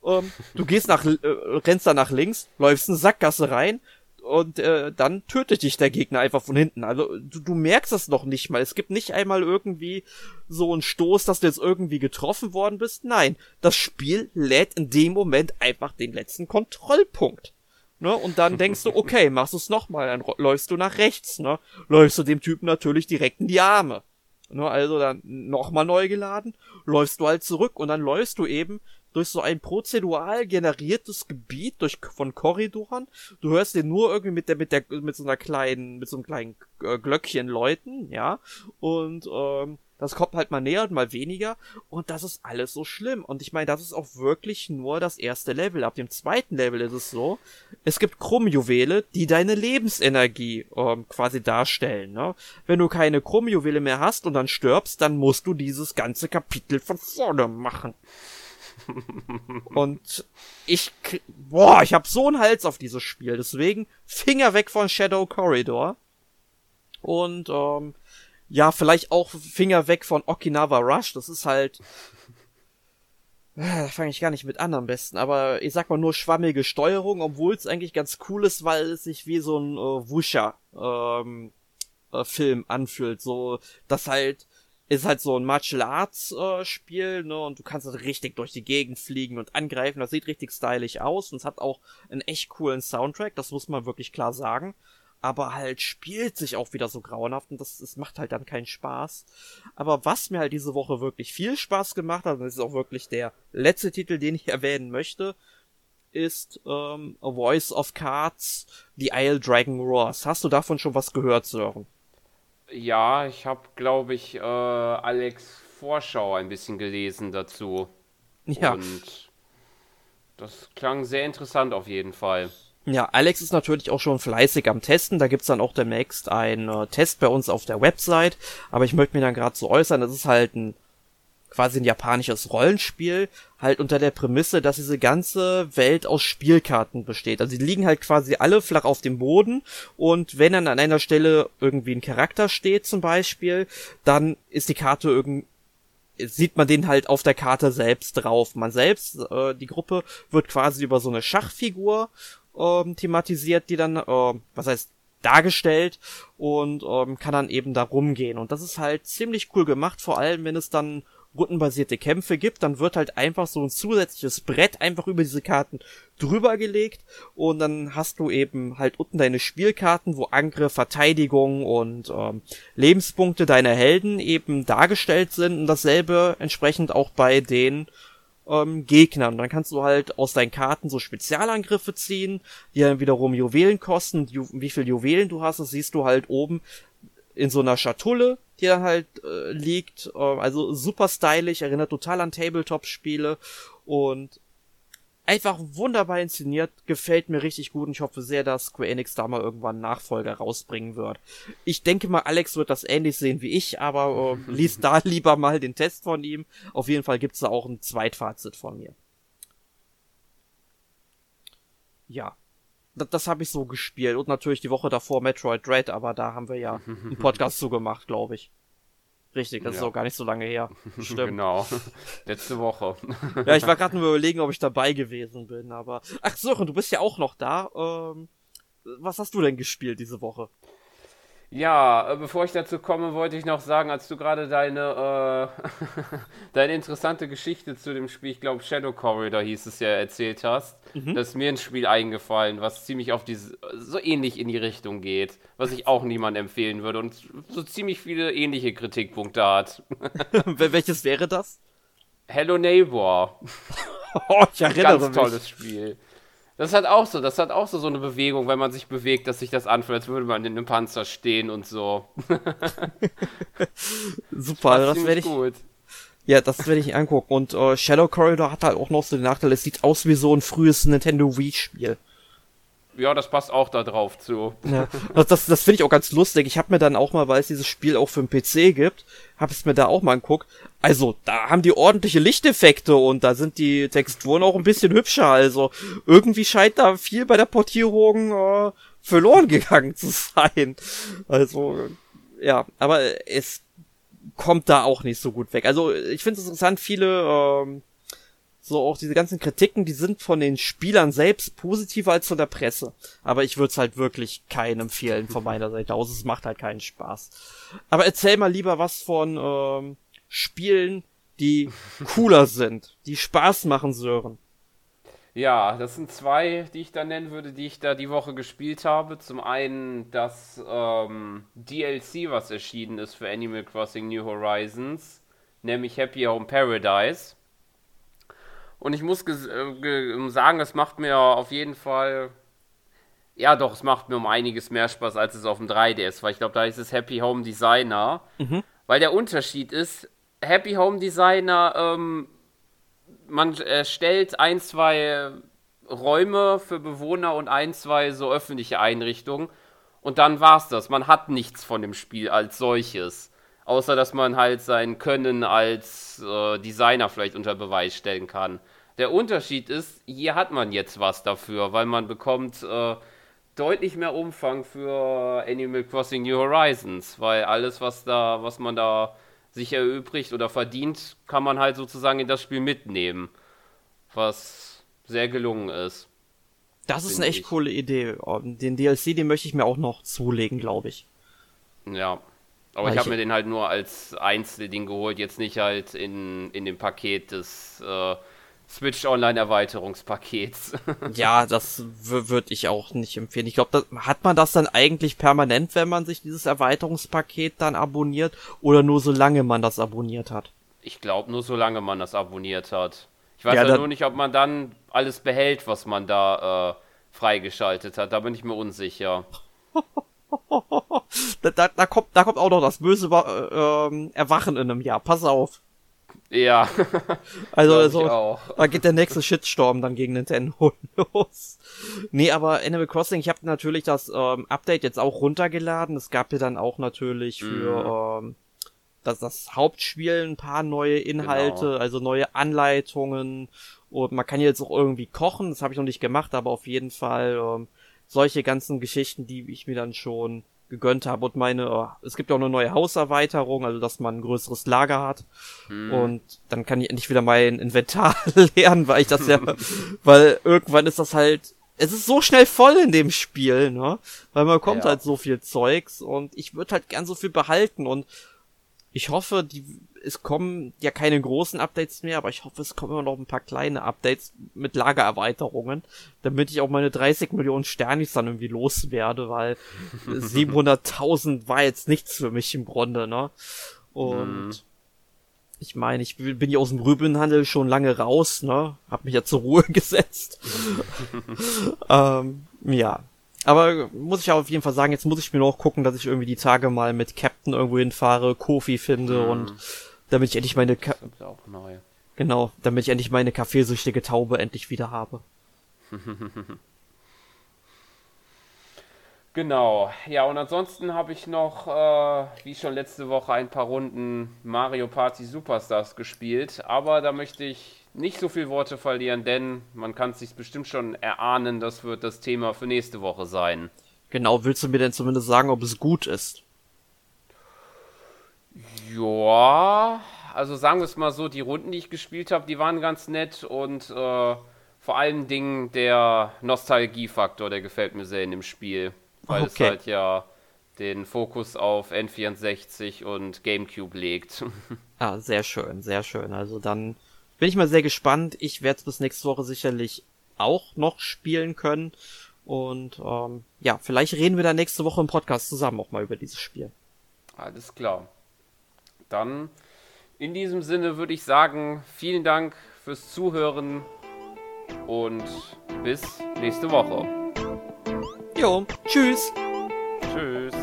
Speaker 2: Ähm, du gehst nach, äh, rennst da nach links, läufst in Sackgasse rein, und äh, dann tötet dich der Gegner einfach von hinten. Also du, du merkst es noch nicht mal. Es gibt nicht einmal irgendwie so einen Stoß, dass du jetzt irgendwie getroffen worden bist. Nein, das Spiel lädt in dem Moment einfach den letzten Kontrollpunkt. Ne? Und dann denkst du, <laughs> okay, machst du es nochmal, dann läufst du nach rechts, ne? Läufst du dem Typen natürlich direkt in die Arme. Ne? Also dann nochmal neu geladen, läufst du halt zurück und dann läufst du eben durch so ein prozedural generiertes Gebiet durch von Korridoren. Du hörst den nur irgendwie mit der mit der mit so einer kleinen mit so einem kleinen äh, Glöckchen läuten, ja. Und ähm, das kommt halt mal näher und mal weniger und das ist alles so schlimm. Und ich meine, das ist auch wirklich nur das erste Level. Ab dem zweiten Level ist es so, es gibt Krummjuwele, die deine Lebensenergie ähm, quasi darstellen. Ne? Wenn du keine Krummjuwele mehr hast und dann stirbst, dann musst du dieses ganze Kapitel von vorne machen. Und ich, boah, ich hab so einen Hals auf dieses Spiel. Deswegen Finger weg von Shadow Corridor. Und, ähm, ja, vielleicht auch Finger weg von Okinawa Rush. Das ist halt, da fange ich gar nicht mit an am besten, aber ich sag mal nur schwammige Steuerung, obwohl es eigentlich ganz cool ist, weil es sich wie so ein äh, Wusha ähm, äh, Film anfühlt, so dass halt ist halt so ein Martial Arts äh, Spiel, ne, und du kannst halt richtig durch die Gegend fliegen und angreifen. Das sieht richtig stylisch aus und es hat auch einen echt coolen Soundtrack, das muss man wirklich klar sagen. Aber halt spielt sich auch wieder so grauenhaft und das, das macht halt dann keinen Spaß. Aber was mir halt diese Woche wirklich viel Spaß gemacht hat, und das ist auch wirklich der letzte Titel, den ich <laughs> erwähnen möchte, ist ähm, A Voice of Cards, The Isle Dragon Roars. Hast du davon schon was gehört, Sören?
Speaker 1: Ja, ich habe, glaube ich, äh, Alex Vorschau ein bisschen gelesen dazu.
Speaker 2: Ja.
Speaker 1: Und das klang sehr interessant auf jeden Fall.
Speaker 2: Ja, Alex ist natürlich auch schon fleißig am Testen. Da gibt's dann auch demnächst einen äh, Test bei uns auf der Website. Aber ich möchte mir dann gerade so äußern, das ist halt ein quasi ein japanisches Rollenspiel, halt unter der Prämisse, dass diese ganze Welt aus Spielkarten besteht. Also die liegen halt quasi alle flach auf dem Boden und wenn dann an einer Stelle irgendwie ein Charakter steht zum Beispiel, dann ist die Karte irgendwie sieht man den halt auf der Karte selbst drauf. Man selbst, äh, die Gruppe wird quasi über so eine Schachfigur ähm, thematisiert, die dann, äh, was heißt, dargestellt und ähm, kann dann eben da rumgehen. Und das ist halt ziemlich cool gemacht, vor allem wenn es dann rundenbasierte Kämpfe gibt, dann wird halt einfach so ein zusätzliches Brett einfach über diese Karten drüber gelegt und dann hast du eben halt unten deine Spielkarten, wo Angriff, Verteidigung und ähm, Lebenspunkte deiner Helden eben dargestellt sind und dasselbe entsprechend auch bei den ähm, Gegnern. Dann kannst du halt aus deinen Karten so Spezialangriffe ziehen, die dann wiederum Juwelen kosten. Ju wie viel Juwelen du hast, das siehst du halt oben in so einer Schatulle, die dann halt äh, liegt. Äh, also super stylisch, erinnert total an Tabletop-Spiele und einfach wunderbar inszeniert, gefällt mir richtig gut und ich hoffe sehr, dass Square Enix da mal irgendwann Nachfolger rausbringen wird. Ich denke mal, Alex wird das ähnlich sehen wie ich, aber <laughs> äh, lies da lieber mal den Test von ihm. Auf jeden Fall gibt's da auch ein Zweitfazit von mir. Ja. Das, das habe ich so gespielt und natürlich die Woche davor Metroid Dread, aber da haben wir ja einen <laughs> Podcast zugemacht, glaube ich. Richtig, das ja. ist auch gar nicht so lange her. <laughs>
Speaker 1: Stimmt. genau. <laughs> Letzte Woche.
Speaker 2: ja, ich war gerade nur überlegen, ob ich dabei gewesen bin, aber. Ach so, und du bist ja auch noch da. Ähm, was hast du denn gespielt diese Woche?
Speaker 1: Ja, äh, bevor ich dazu komme, wollte ich noch sagen, als du gerade deine, äh, <laughs> deine interessante Geschichte zu dem Spiel, ich glaube Shadow Corridor hieß es ja, erzählt hast, mhm. dass mir ein Spiel eingefallen, was ziemlich auf diese, so ähnlich in die Richtung geht, was ich auch niemandem empfehlen würde und so ziemlich viele ähnliche Kritikpunkte hat. <laughs>
Speaker 2: Welches wäre das?
Speaker 1: Hello Neighbor. <laughs>
Speaker 2: oh, ich erinnere
Speaker 1: Ganz
Speaker 2: mich.
Speaker 1: tolles Spiel. Das hat auch so, das hat auch so, so eine Bewegung, wenn man sich bewegt, dass sich das anfühlt, als würde man in einem Panzer stehen und so. <laughs>
Speaker 2: Super, das, das werde ich. Gut. Ja, das werde ich angucken. Und äh, Shadow Corridor hat halt auch noch so den Nachteil, es sieht aus wie so ein frühes Nintendo Wii-Spiel.
Speaker 1: Ja, das passt auch da drauf zu.
Speaker 2: Ja, das, das, das finde ich auch ganz lustig. Ich habe mir dann auch mal, weil es dieses Spiel auch für den PC gibt, habe es mir da auch mal anguckt. Also, da haben die ordentliche Lichteffekte und da sind die Texturen auch ein bisschen hübscher. Also, irgendwie scheint da viel bei der Portierung äh, verloren gegangen zu sein. Also, ja, aber es kommt da auch nicht so gut weg. Also, ich finde es interessant, viele ähm, so auch diese ganzen Kritiken, die sind von den Spielern selbst positiver als von der Presse. Aber ich würde es halt wirklich keinem empfehlen von meiner <laughs> Seite aus. Es macht halt keinen Spaß. Aber erzähl mal lieber was von ähm, Spielen, die <laughs> cooler sind, die Spaß machen, Sören.
Speaker 1: Ja, das sind zwei, die ich da nennen würde, die ich da die Woche gespielt habe. Zum einen das ähm, DLC, was erschienen ist für Animal Crossing New Horizons, nämlich Happy Home Paradise. Und ich muss äh, sagen, es macht mir auf jeden Fall. Ja, doch, es macht mir um einiges mehr Spaß, als es auf dem 3DS war. Ich glaube, da ist es Happy Home Designer. Mhm. Weil der Unterschied ist, Happy Home Designer, ähm, man erstellt ein, zwei Räume für Bewohner und ein, zwei so öffentliche Einrichtungen. Und dann war's das. Man hat nichts von dem Spiel als solches. Außer dass man halt sein Können als äh, Designer vielleicht unter Beweis stellen kann. Der Unterschied ist, hier hat man jetzt was dafür, weil man bekommt äh, deutlich mehr Umfang für Animal Crossing New Horizons, weil alles, was da, was man da sich erübrigt oder verdient, kann man halt sozusagen in das Spiel mitnehmen. Was sehr gelungen ist.
Speaker 2: Das ist eine echt ich. coole Idee. Den DLC, den möchte ich mir auch noch zulegen, glaube ich.
Speaker 1: Ja. Aber Weil ich habe mir den halt nur als Einzelding geholt, jetzt nicht halt in, in dem Paket des äh, Switch Online Erweiterungspakets. <laughs>
Speaker 2: ja, das würde ich auch nicht empfehlen. Ich glaube, hat man das dann eigentlich permanent, wenn man sich dieses Erweiterungspaket dann abonniert oder nur solange man das abonniert hat?
Speaker 1: Ich glaube nur solange man das abonniert hat. Ich weiß ja, ja nur nicht, ob man dann alles behält, was man da äh, freigeschaltet hat. Da bin ich mir unsicher. <laughs>
Speaker 2: da, da, da, kommt, da kommt auch noch das böse äh, Erwachen in einem Jahr. Pass auf.
Speaker 1: Ja. <laughs>
Speaker 2: also, also da geht der nächste Shitstorm dann gegen Nintendo <laughs> los. Nee, aber Animal Crossing, ich habe natürlich das ähm, Update jetzt auch runtergeladen. Es gab ja dann auch natürlich für mm. ähm, das, das Hauptspiel ein paar neue Inhalte, genau. also neue Anleitungen. Und man kann jetzt auch irgendwie kochen, das habe ich noch nicht gemacht, aber auf jeden Fall ähm, solche ganzen Geschichten, die ich mir dann schon gegönnt habe. Und meine, oh, es gibt ja auch eine neue Hauserweiterung, also dass man ein größeres Lager hat. Hm. Und dann kann ich endlich wieder mein Inventar <laughs> lernen, weil ich das ja, <laughs> weil irgendwann ist das halt, es ist so schnell voll in dem Spiel, ne? Weil man kommt ja. halt so viel Zeugs und ich würde halt gern so viel behalten und ich hoffe, die, es kommen ja keine großen Updates mehr, aber ich hoffe, es kommen immer noch ein paar kleine Updates mit Lagererweiterungen, damit ich auch meine 30 Millionen Sternis dann irgendwie loswerde, weil <laughs> 700.000 war jetzt nichts für mich im Grunde, ne? Und mhm. ich meine, ich bin ja aus dem Rübenhandel schon lange raus, ne? Hab mich ja zur Ruhe <laughs> gesetzt. <laughs> ähm, ja, aber muss ich auf jeden Fall sagen, jetzt muss ich mir noch gucken, dass ich irgendwie die Tage mal mit Captain irgendwo hinfahre, Kofi finde mhm. und damit ich endlich meine Ka. Genau, damit ich endlich meine kaffeesüchtige Taube endlich wieder habe. <laughs>
Speaker 1: genau, ja und ansonsten habe ich noch, äh, wie schon letzte Woche, ein paar Runden Mario Party Superstars gespielt, aber da möchte ich nicht so viel Worte verlieren, denn man kann es sich bestimmt schon erahnen, das wird das Thema für nächste Woche sein.
Speaker 2: Genau, willst du mir denn zumindest sagen, ob es gut ist?
Speaker 1: Ja, also sagen wir es mal so, die Runden, die ich gespielt habe, die waren ganz nett und äh, vor allen Dingen der Nostalgiefaktor, der gefällt mir sehr in dem Spiel, weil okay. es halt ja den Fokus auf N64 und GameCube legt. <laughs>
Speaker 2: ah, sehr schön, sehr schön. Also dann bin ich mal sehr gespannt. Ich werde es bis nächste Woche sicherlich auch noch spielen können. Und ähm, ja, vielleicht reden wir da nächste Woche im Podcast zusammen auch mal über dieses Spiel.
Speaker 1: Alles klar. Dann in diesem Sinne würde ich sagen, vielen Dank fürs Zuhören und bis nächste Woche.
Speaker 2: Jo, tschüss.
Speaker 1: Tschüss.